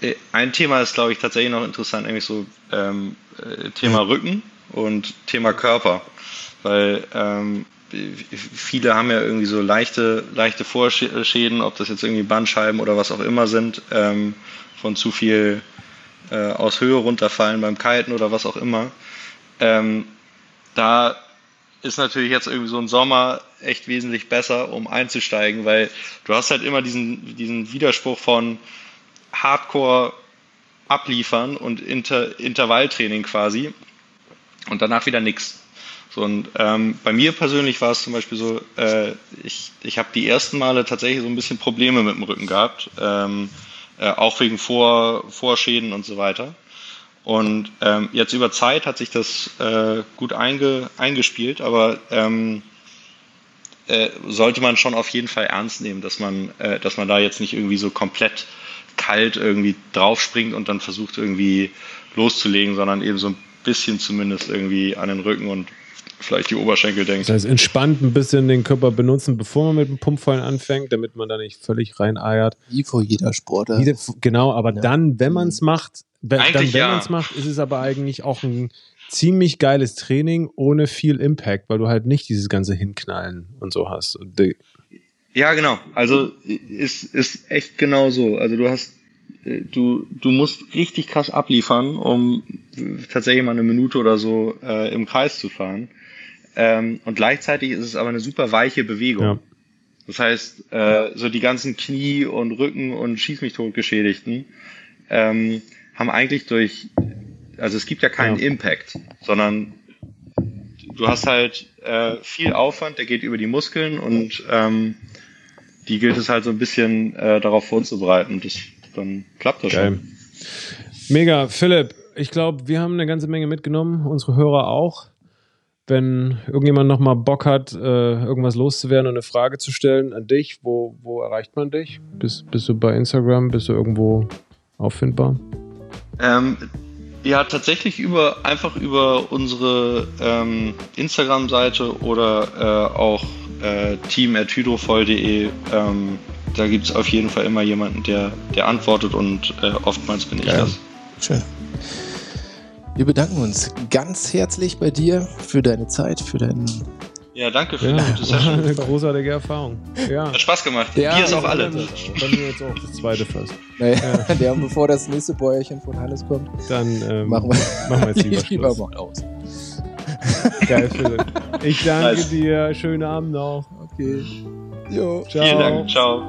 äh, ein Thema ist, glaube ich, tatsächlich noch interessant, nämlich so ähm, äh, Thema Rücken und Thema Körper. Weil ähm, viele haben ja irgendwie so leichte, leichte Vorschäden, ob das jetzt irgendwie Bandscheiben oder was auch immer sind, ähm, von zu viel äh, aus Höhe runterfallen beim Kiten oder was auch immer. Ähm, da ist natürlich jetzt irgendwie so ein Sommer echt wesentlich besser, um einzusteigen, weil du hast halt immer diesen, diesen Widerspruch von Hardcore abliefern und Inter Intervalltraining quasi und danach wieder nichts. So, und ähm, bei mir persönlich war es zum Beispiel so, äh, ich, ich habe die ersten Male tatsächlich so ein bisschen Probleme mit dem Rücken gehabt, ähm, äh, auch wegen Vor, Vorschäden und so weiter. Und ähm, jetzt über Zeit hat sich das äh, gut einge, eingespielt, aber ähm, äh, sollte man schon auf jeden Fall ernst nehmen, dass man, äh, dass man da jetzt nicht irgendwie so komplett kalt irgendwie draufspringt und dann versucht irgendwie loszulegen, sondern eben so ein bisschen zumindest irgendwie an den Rücken und vielleicht die Oberschenkel denkt. Das heißt, entspannt ein bisschen den Körper benutzen, bevor man mit dem Pumpfallen anfängt, damit man da nicht völlig reineiert. Wie vor jeder Sportart. Wie, genau, aber ja. dann, wenn man es macht, wenn, dann, wenn ja. man es macht, ist es aber eigentlich auch ein ziemlich geiles Training ohne viel Impact, weil du halt nicht dieses ganze Hinknallen und so hast. Ja, genau. Also ist, ist echt genau so. Also du hast äh, du, du musst richtig krass abliefern, um tatsächlich mal eine Minute oder so äh, im Kreis zu fahren. Ähm, und gleichzeitig ist es aber eine super weiche Bewegung. Ja. Das heißt, äh, so die ganzen Knie und Rücken und Schieß mich tot Geschädigten ähm, haben eigentlich durch, also es gibt ja keinen ja. Impact, sondern du hast halt äh, viel Aufwand, der geht über die Muskeln und ähm, die gilt es halt so ein bisschen äh, darauf vorzubereiten. Das, dann klappt das Geil. schon. Mega, Philipp, ich glaube, wir haben eine ganze Menge mitgenommen, unsere Hörer auch. Wenn irgendjemand nochmal Bock hat, äh, irgendwas loszuwerden und eine Frage zu stellen an dich, wo, wo erreicht man dich? Bist, bist du bei Instagram? Bist du irgendwo auffindbar? Ähm, ja, tatsächlich über einfach über unsere ähm, Instagram-Seite oder äh, auch äh, team.hydrovoll.de. Ähm, da gibt es auf jeden Fall immer jemanden, der, der antwortet und äh, oftmals bin ich ja. das. Schön. Wir bedanken uns ganz herzlich bei dir für deine Zeit, für deinen. Ja, danke für ja, die gute Session. Eine großartige Erfahrung. Ja. Hat Spaß gemacht. Ja, Bier ist auch alle. Bei mir jetzt auch das zweite fast. Naja, ja. der, bevor das nächste Bäuerchen von Hannes kommt, dann ähm, machen, wir, machen wir jetzt lieber, lieber mal aus. Geil, Philipp. Ich danke nice. dir. Schönen Abend noch. Okay. Jo. Ciao. Vielen Dank. Ciao.